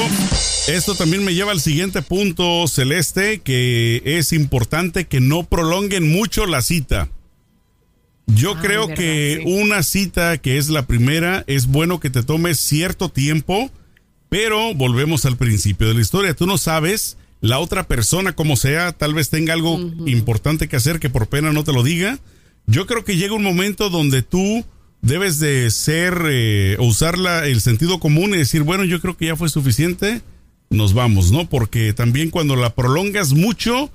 esto también me lleva al siguiente punto, Celeste, que es importante que no prolonguen mucho la cita. Yo creo verdad, que sí. una cita que es la primera, es bueno que te tomes cierto tiempo, pero volvemos al principio de la historia. Tú no sabes, la otra persona, como sea, tal vez tenga algo importante que hacer que por pena no te lo diga. Yo creo que llega un momento donde tú debes de ser eh, o usar la- el sentido común y decir, bueno, yo creo que ya fue suficiente, nos vamos, ¿no? Porque también cuando la prolongas mucho,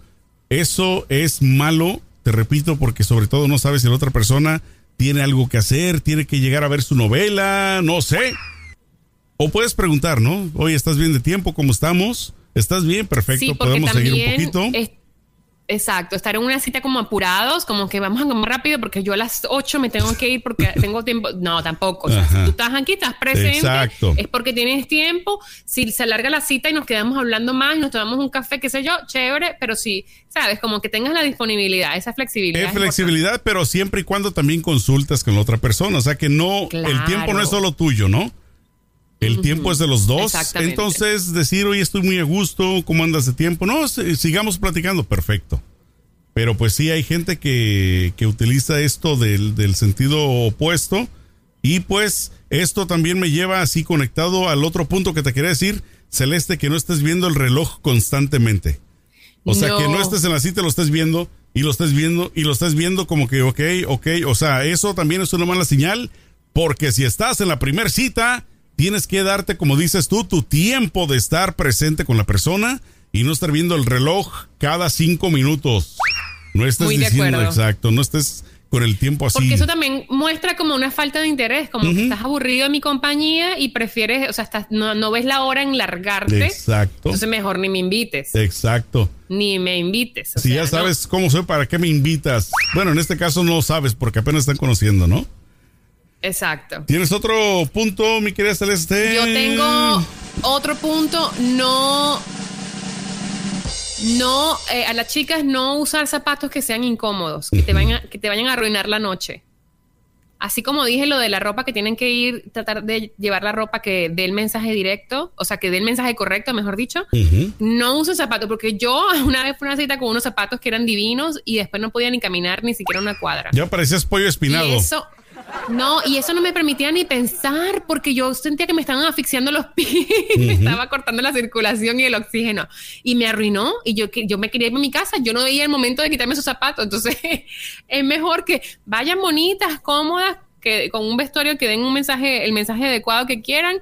eso es malo, te repito, porque sobre todo no sabes si la otra persona tiene algo que hacer, tiene que llegar a ver su novela, no sé. O puedes preguntar, ¿no? Oye, ¿estás bien de tiempo? ¿Cómo estamos? ¿Estás bien? Perfecto, Sí, podemos seguir un poquito. es- exacto, estar en una cita como apurados, como que vamos a comer rápido porque yo a las 8 me tengo que ir porque tengo tiempo. No, tampoco. O sea, si tú estás aquí, estás presente, Exacto. es porque tienes tiempo. Si se alarga la cita y nos quedamos hablando más nos tomamos un café, qué sé yo, chévere, pero sí, sabes, como que tengas la disponibilidad, esa flexibilidad. Es flexibilidad, pero siempre y cuando también consultas con la otra persona. O sea que no, el tiempo no es solo tuyo, ¿no? El tiempo es de los dos. Entonces, decir, oye, estoy muy a gusto, ¿cómo andas de tiempo? No, si- sigamos platicando, perfecto. Pero pues sí, hay gente que, que utiliza esto del, del sentido opuesto. Y pues esto también me lleva así conectado al otro punto que te quería decir, Celeste, que no estés viendo el reloj constantemente. O sea, No. que no estés en la cita, lo estés viendo y lo estés viendo y lo estés viendo como que, ok, ok. O sea, eso también es una mala señal porque si estás en la primera cita, tienes que darte, como dices tú, tu tiempo de estar presente con la persona y no estar viendo el reloj cada cinco minutos. No estés Muy diciendo exacto, no estés con el tiempo así. Porque eso también muestra como una falta de interés, como que estás aburrido de mi compañía y prefieres, o sea, estás, no, no ves la hora en largarte. Exacto. Entonces mejor ni me invites. Exacto. Ni me invites. o si sea, ya ¿no? sabes cómo soy, ¿para qué me invitas? Bueno, en este caso no sabes porque apenas están conociendo, ¿no? Exacto. ¿Tienes otro punto, mi querida Celeste? Yo tengo otro punto, no, no, eh, a las chicas no usar zapatos que sean incómodos, que te vayan, a- que te vayan a arruinar la noche. Así como dije lo de la ropa que tienen que ir, tratar de llevar la ropa que dé el mensaje directo, o sea, que dé el mensaje correcto, mejor dicho. No usen zapatos, porque yo una vez fui a una cita con unos zapatos que eran divinos y después no podía ni caminar ni siquiera una cuadra. Ya parecías pollo espinado. Y eso, no, y eso no me permitía ni pensar porque yo sentía que me estaban asfixiando los pies, me estaba cortando la circulación y el oxígeno y me arruinó y yo, que- yo me quería ir a mi casa, yo no veía el momento de quitarme esos zapatos, entonces es mejor que vayan bonitas, cómodas, que con un vestuario que den un mensaje, el mensaje adecuado que quieran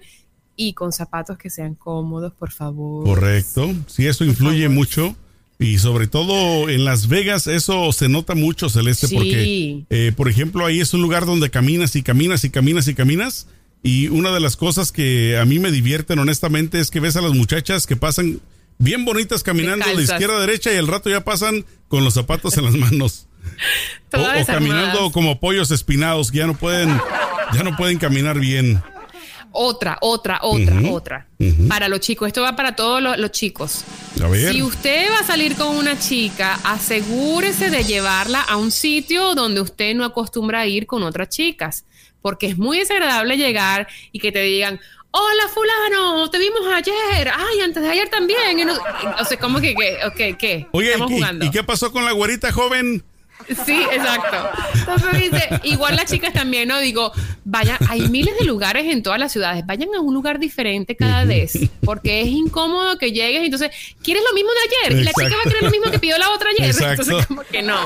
y con zapatos que sean cómodos, por favor. Correcto. Sí, eso influye mucho. Y sobre todo en Las Vegas, eso se nota mucho, Celeste, Sí. porque, eh, por ejemplo, ahí es un lugar donde caminas y caminas y caminas y caminas. Y una de las cosas que a mí me divierten, honestamente, es que ves a las muchachas que pasan bien bonitas caminando de izquierda a derecha y al rato ya pasan con los zapatos en las manos. O, o caminando como pollos espinados que ya no pueden, ya no pueden caminar bien. Otra, otra, otra, otra. Para los chicos, esto va para todos los, los chicos. Si usted va a salir con una chica, asegúrese de llevarla a un sitio donde usted no acostumbra ir con otras chicas, porque es muy desagradable llegar y que te digan, hola fulano, te vimos ayer, ay, antes de ayer también. O sea, como que, que, ok, ¿qué? Oye, Estamos ¿y- jugando. ¿y qué pasó con la güerita joven? Sí, exacto. Entonces dice, igual las chicas también, ¿no? Digo, vayan, hay miles de lugares en todas las ciudades, vayan a un lugar diferente cada vez, porque es incómodo que llegues entonces, ¿quieres lo mismo de ayer? Y la chica va a Exacto. querer lo mismo que pidió la otra ayer. Exacto. Entonces, como que no,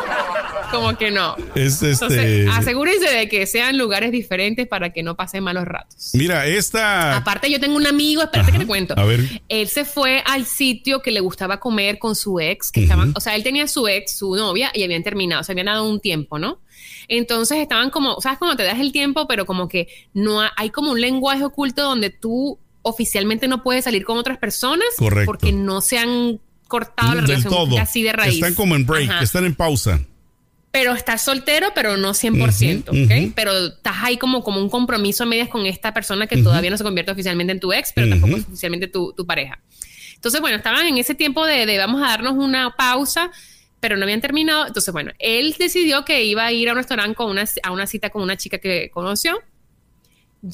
como que no. Es este. Entonces, asegúrense de que sean lugares diferentes para que no pasen malos ratos. Mira, esta. Aparte, yo tengo un amigo, espérate Ajá. que te cuento. A ver. Él se fue al sitio que le gustaba comer con su ex, que estaban, o sea, él tenía su ex, su novia, y habían terminado, se habían dado un tiempo, ¿no? Entonces estaban como, ¿sabes cómo te das el tiempo? Pero como que no ha- hay como un lenguaje oculto donde tú oficialmente no puedes salir con otras personas Correcto. porque no se han cortado la del relación todo. así de raíz. Están como en break, Ajá están en pausa. pero estás soltero, pero no 100%, Ujú, ¿ok? Pero estás ahí como, como un compromiso a medias con esta persona que todavía no se convierte oficialmente en tu ex, pero tampoco es oficialmente tu, tu pareja. Entonces, bueno, estaban en ese tiempo de, de vamos a darnos una pausa, pero no habían terminado. Entonces, bueno, él decidió que iba a ir a un restaurante con una, a una cita con una chica que conoció,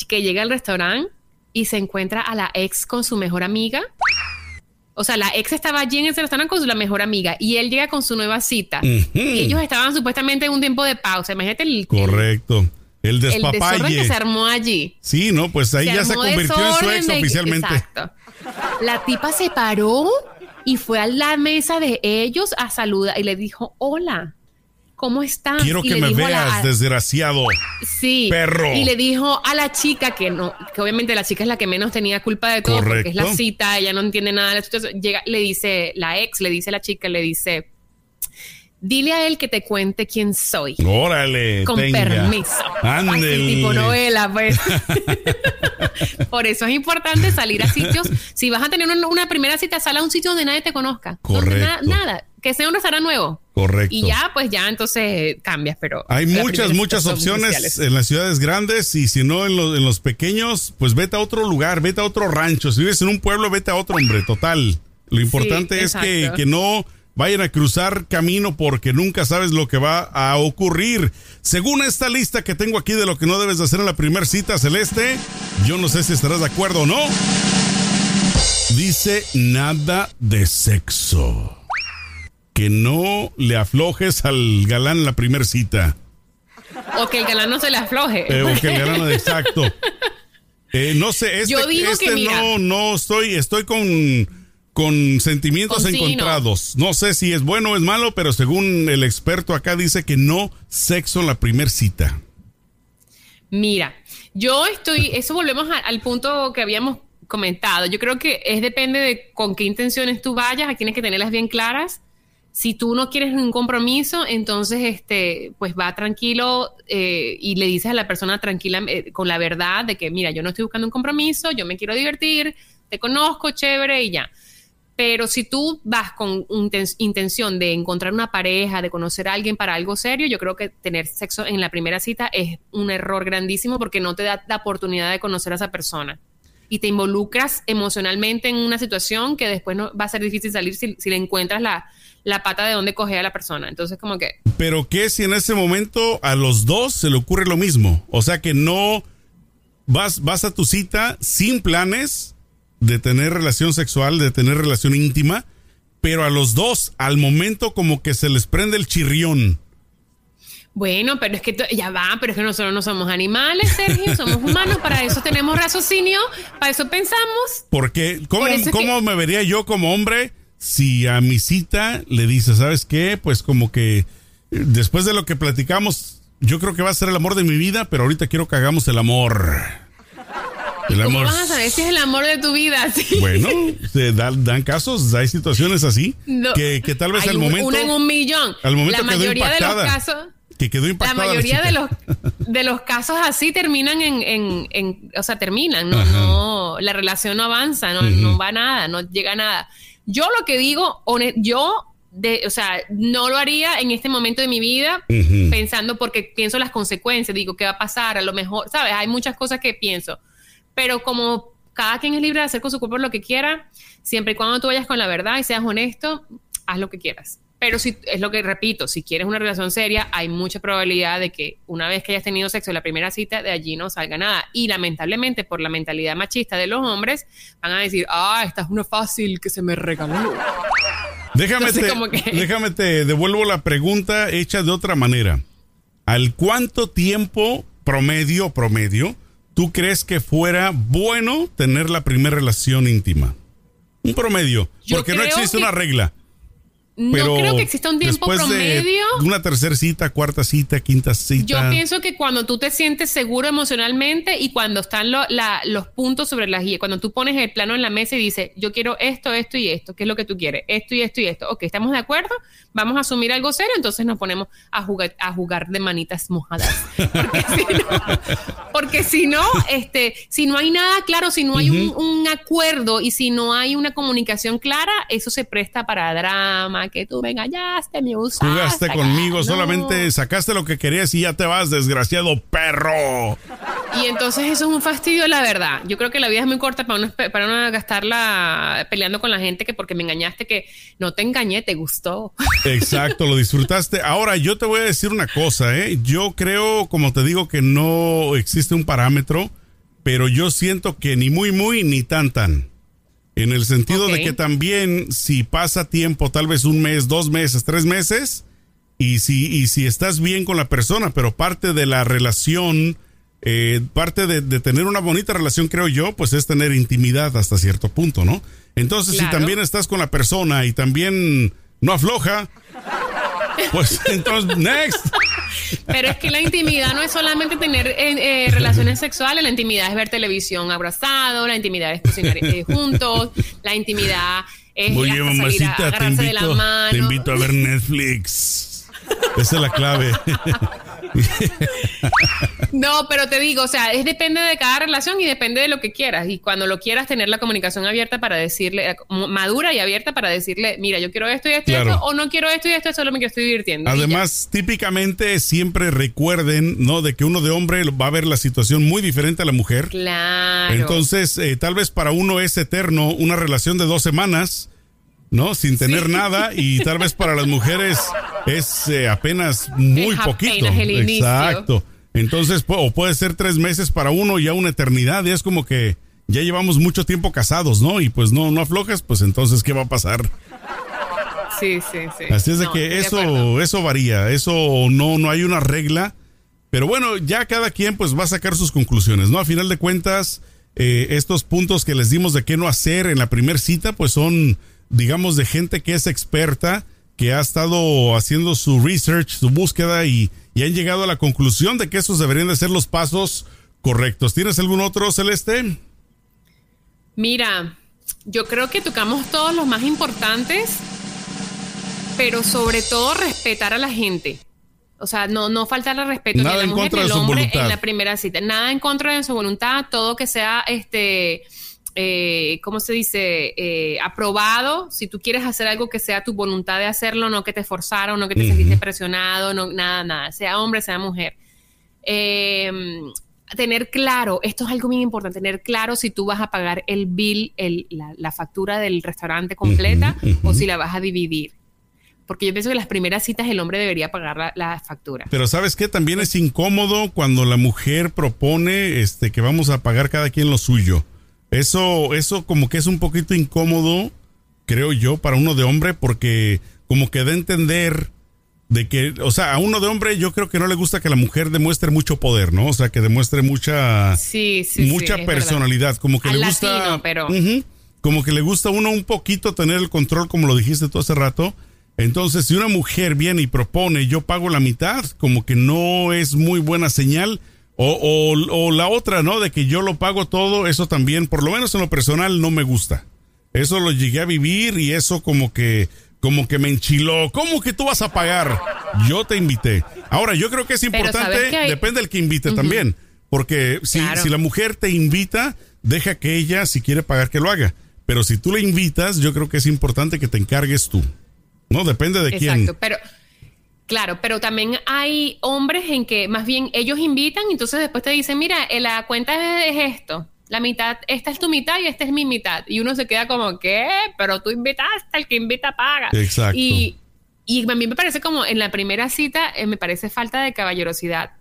que llega al restaurante y se encuentra a la ex con su mejor amiga. O sea, la ex estaba allí en ese restaurante con su la mejor amiga y él llega con su nueva cita. Y ellos estaban supuestamente en un tiempo de pausa. Imagínate el, Correcto. El el, el despapalle. que se armó allí. Sí, no, pues ahí ya se convirtió en su ex de- oficialmente. Exacto. La tipa se paró y fue a la mesa de ellos a saludar y le dijo, hola, ¿cómo estás? Quiero Y que me la- veas, desgraciado. Sí. Perro. Y le dijo a la chica que no, que obviamente la chica es la que menos tenía culpa de todo porque es la cita, ella no entiende nada de la situación. Llega, le dice, la ex le dice a la chica, le dice, dile a él que te cuente quién soy. Órale. Con tenga. permiso. Ándele. Tipo novela, pues. Por eso es importante salir a sitios. Si vas a tener una, primera cita, sal a un sitio donde nadie te conozca. Correcto. na- nada. Que sea un restaurante nuevo. Correcto. Y ya, pues ya entonces cambias, pero. Hay muchas, muchas opciones en las ciudades grandes y si no en, los- en los pequeños, pues vete a otro lugar, vete a otro rancho. Si vives en un pueblo, vete a otro, hombre, total. Lo importante es que, que no vayan a cruzar camino porque nunca sabes lo que va a ocurrir. Según esta lista que tengo aquí de lo que no debes de hacer en la primera cita celeste, yo no sé si estarás de acuerdo o no. Dice nada de sexo. Que no le aflojes al galán en la primera cita. O que el galán no se le afloje. Eh, o que el galán exacto. Eh, no sé, este, Yo digo que este mira. no, no estoy, estoy con, con sentimientos Con sí, no. encontrados. No. sé si es bueno o es malo, pero según el experto acá dice que no sexo en la primer cita. Mira, yo estoy, eso volvemos a- al punto que habíamos comentado. Yo creo que es depende de con qué intenciones tú vayas, tienes que tenerlas bien claras. Si tú no quieres un compromiso, entonces este, pues va tranquilo eh, y le dices a la persona tranquila eh, con la verdad de que mira, yo no estoy buscando un compromiso, yo me quiero divertir, te conozco, chévere y ya. Pero si tú vas con inten- intención de encontrar una pareja, de conocer a alguien para algo serio, yo creo que tener sexo en la primera cita es un error grandísimo porque no te da la oportunidad de conocer a esa persona. Y te involucras emocionalmente en una situación que después no va a ser difícil salir si, si le encuentras la, la pata de dónde coger a la persona. Entonces, como que Pero ¿qué si en ese momento a los dos se le ocurre lo mismo? O sea que no vas, vas a tu cita sin planes de tener relación sexual, de tener relación íntima, pero a los dos al momento como que se les prende el chirrión. Bueno, pero es que ya va, pero es que nosotros no somos animales, Sergio, somos humanos, para eso tenemos raciocinio, para eso pensamos. Porque, ¿cómo, Por eso es cómo me vería yo como hombre si a mi cita le dice, ¿sabes qué? Pues como que eh, después de lo que platicamos, yo creo que va a ser el amor de mi vida, pero ahorita quiero que hagamos el amor. El ¿Cómo amor. vas a saber si es el amor de tu vida? Sí. Bueno, se dan, dan casos, hay situaciones así No. que, que tal vez al un- momento Una en un millón. al momento la quedó mayoría de los impactada. casos, que quedó la impactada. mayoría de chica. los de los casos así terminan en, en, en- o sea, terminan, no, no, la relación no avanza, no, no va a nada, no llega a nada. Yo lo que digo, yo de, o sea, no lo haría en este momento de mi vida Ujú. pensando porque pienso las consecuencias, digo, ¿qué va a pasar? A lo mejor, ¿sabes? Hay muchas cosas que pienso. Pero como cada quien es libre de hacer con su cuerpo lo que quiera, siempre y cuando tú vayas con la verdad y seas honesto, haz lo que quieras. Pero si es lo que repito, si quieres una relación seria, hay mucha probabilidad de que una vez que hayas tenido sexo en la primera cita, de allí no salga nada. Y lamentablemente, por la mentalidad machista de los hombres, van a decir, ah, esta es una fácil que se me regaló. Déjame, te, déjame te devuelvo la pregunta hecha de otra manera. ¿Al cuánto tiempo promedio, promedio, tú crees que fuera bueno tener la primera relación íntima? Un promedio, porque no existe una regla. No creo que exista un tiempo promedio. una tercera cita, cuarta cita, quinta cita. Yo pienso que cuando tú te sientes seguro emocionalmente y cuando están los puntos sobre las guías, cuando tú pones el plano en la mesa y dices, yo quiero esto, esto y esto, ¿qué es lo que tú quieres? Esto y esto y esto. Ok, estamos de acuerdo, vamos a asumir algo serio, entonces nos ponemos a jugar, a jugar de manitas mojadas. Porque si no, este, si no hay nada claro, si no hay un, un acuerdo y si no hay una comunicación clara, eso se presta para drama que tú me engañaste, me usaste. Jugaste conmigo, solamente sacaste lo que querías y ya te vas, desgraciado perro. Y entonces eso es un fastidio, la verdad. Yo creo que la vida es muy corta para no, para no gastarla peleando con la gente que porque me engañaste, que no te engañé, te gustó. Exacto, lo disfrutaste. Ahora, yo te voy a decir una cosa, ¿eh? Yo creo, como te digo, que no existe un parámetro, pero yo siento que ni muy, muy, ni tan, tan. En el sentido de que también si pasa tiempo, tal vez un mes, dos meses, tres meses, y si, y si estás bien con la persona, pero parte de la relación, eh, parte de, tener una bonita relación, creo yo, pues es tener intimidad hasta cierto punto, ¿no? Entonces, si también estás con la persona y también no afloja, pues entonces, next. Pero es que la intimidad no es solamente tener eh, eh, relaciones sexuales, la intimidad es ver televisión abrazado, la intimidad es cocinar eh, juntos, la intimidad es Oye, mamacita, te invito, te invito a ver Netflix. Esa es la clave. no, pero te digo, o sea, es depende de cada relación y depende de lo que quieras. Y cuando lo quieras, tener la comunicación abierta para decirle, madura y abierta para decirle, mira, yo quiero esto y esto y esto, o no quiero esto y esto, solo me estoy divirtiendo. Además, típicamente siempre recuerden, ¿no? De que uno de hombre va a ver la situación muy diferente a la mujer. Claro. Entonces, eh, tal vez para uno es eterno una relación de dos semanas ¿no? Sin tener nada y tal vez para las mujeres es eh, apenas muy poquito. Exacto. Entonces, o puede ser tres meses para uno y ya una eternidad y es como que ya llevamos mucho tiempo casados, ¿no? Y pues no, no aflojas, pues entonces, ¿qué va a pasar? Sí, sí, sí. Así es de que eso, eso varía, eso no, no hay una regla, pero bueno, ya cada quien pues va a sacar sus conclusiones, ¿no? A final de cuentas, eh, estos puntos que les dimos de qué no hacer en la primera cita, pues son digamos, de gente que es experta, que ha estado haciendo su research, su búsqueda y, han llegado a la conclusión de que esos deberían de ser los pasos correctos. ¿Tienes algún otro, Celeste? Mira, yo creo que tocamos todos los más importantes, pero sobre todo respetar a la gente. O sea, no, no faltar al respeto Nada ni a la mujer ni al hombre en la primera cita. Nada en contra de su voluntad, todo que sea este eh, ¿cómo se dice? Eh, aprobado. Si tú quieres hacer algo que sea tu voluntad de hacerlo, no que te forzaron, no que te sentiste presionado, no, nada, nada, sea hombre, sea mujer. Em, tener claro, esto es algo muy importante, tener claro si tú vas a pagar el bill, el, la, factura del restaurante completa o si la vas a dividir. Porque yo pienso que las primeras citas el hombre debería pagar la, la, factura. Pero sabes qué, también es incómodo cuando la mujer propone este, que vamos a pagar cada quien lo suyo. Eso, eso como que es un poquito incómodo, creo yo, para uno de hombre, porque como que da a entender de que, o sea, a uno de hombre yo creo que no le gusta que la mujer demuestre mucho poder, ¿no? O sea, que demuestre mucha, mucha personalidad, como que le gusta, pero... como que le gusta a uno un poquito tener el control, como lo dijiste tú hace rato. Entonces, si una mujer viene y propone, yo pago la mitad, como que no es muy buena señal o, o, la otra, ¿no? De que yo lo pago todo, eso también, por lo menos en lo personal, no me gusta. Eso lo llegué a vivir y eso como que, como que me enchiló. ¿Cómo que tú vas a pagar? Yo te invité. Ahora, yo creo que es importante, depende del que invite también. Porque si, si la mujer te invita, deja que ella, si quiere pagar, que lo haga. Pero si tú le invitas, yo creo que es importante que te encargues tú. No, depende de quién. Exacto, pero Claro, pero también hay hombres en que más bien ellos invitan entonces después te dicen, mira, eh, la cuenta es, esto. la mitad, esta es tu mitad y esta es mi mitad. Y uno se queda como, ¿qué? Pero tú invitaste, el que invita paga. Exacto. Y, y a mí me parece como en la primera cita, eh, me parece falta de caballerosidad.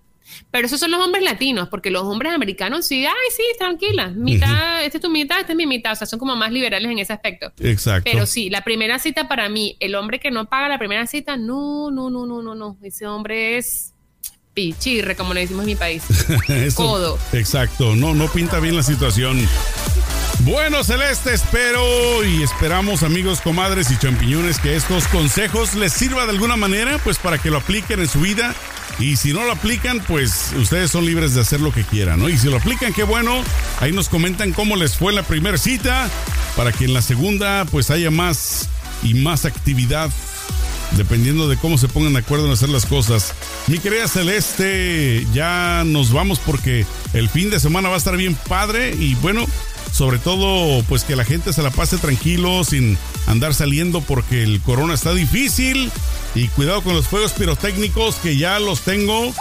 Pero esos son los hombres latinos, porque los hombres americanos sí, ay, sí, tranquila, mitad, esta es tu mitad, esta es mi mitad, o sea, son como más liberales en ese aspecto. Exacto. Pero sí, la primera cita para mí, el hombre que no paga la primera cita, no, no, no, no, no, no, ese hombre es pichirre, como le decimos en mi país. Eso- Codo. Exacto, no, no pinta bien la situación. Bueno, Celeste, espero y esperamos, amigos, comadres y champiñones, que estos consejos les sirva de alguna manera, pues para que lo apliquen en su vida. Y si no lo aplican, pues ustedes son libres de hacer lo que quieran, ¿no? Y si lo aplican, qué bueno. Ahí nos comentan cómo les fue la primera cita, para que en la segunda, pues haya más y más actividad dependiendo de cómo se pongan de acuerdo en hacer las cosas. Mi querida Celeste, ya nos vamos porque el fin de semana va a estar bien padre y bueno, sobre todo pues que la gente se la pase tranquilo sin andar saliendo porque el corona está difícil y cuidado con los fuegos pirotécnicos que ya los tengo,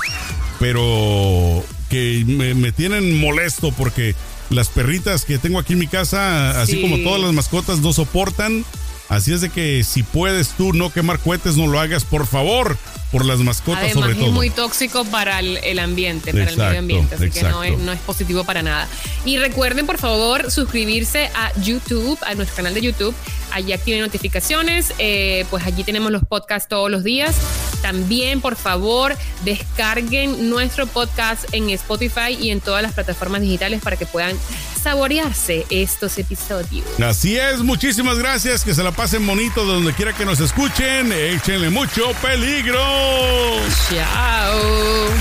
pero que me, me tienen molesto porque las perritas que tengo aquí en mi casa, así Sí. como todas las mascotas, no soportan. Así es de que si puedes tú no quemar cohetes, no lo hagas, por favor, por las mascotas Además, sobre es todo. muy tóxico para el, el ambiente, para Exacto, el medio ambiente, así que no es, no es positivo para nada. Y recuerden, por favor, suscribirse a YouTube, a nuestro canal de YouTube. Allí activen notificaciones, eh, pues allí tenemos los podcasts todos los días. También, por favor, descarguen nuestro podcast en Spotify y en todas las plataformas digitales para que puedan saborearse estos episodios. Así es, muchísimas gracias, que se la pasen bonito de donde quiera que nos escuchen, échenle mucho peligro. Ciao。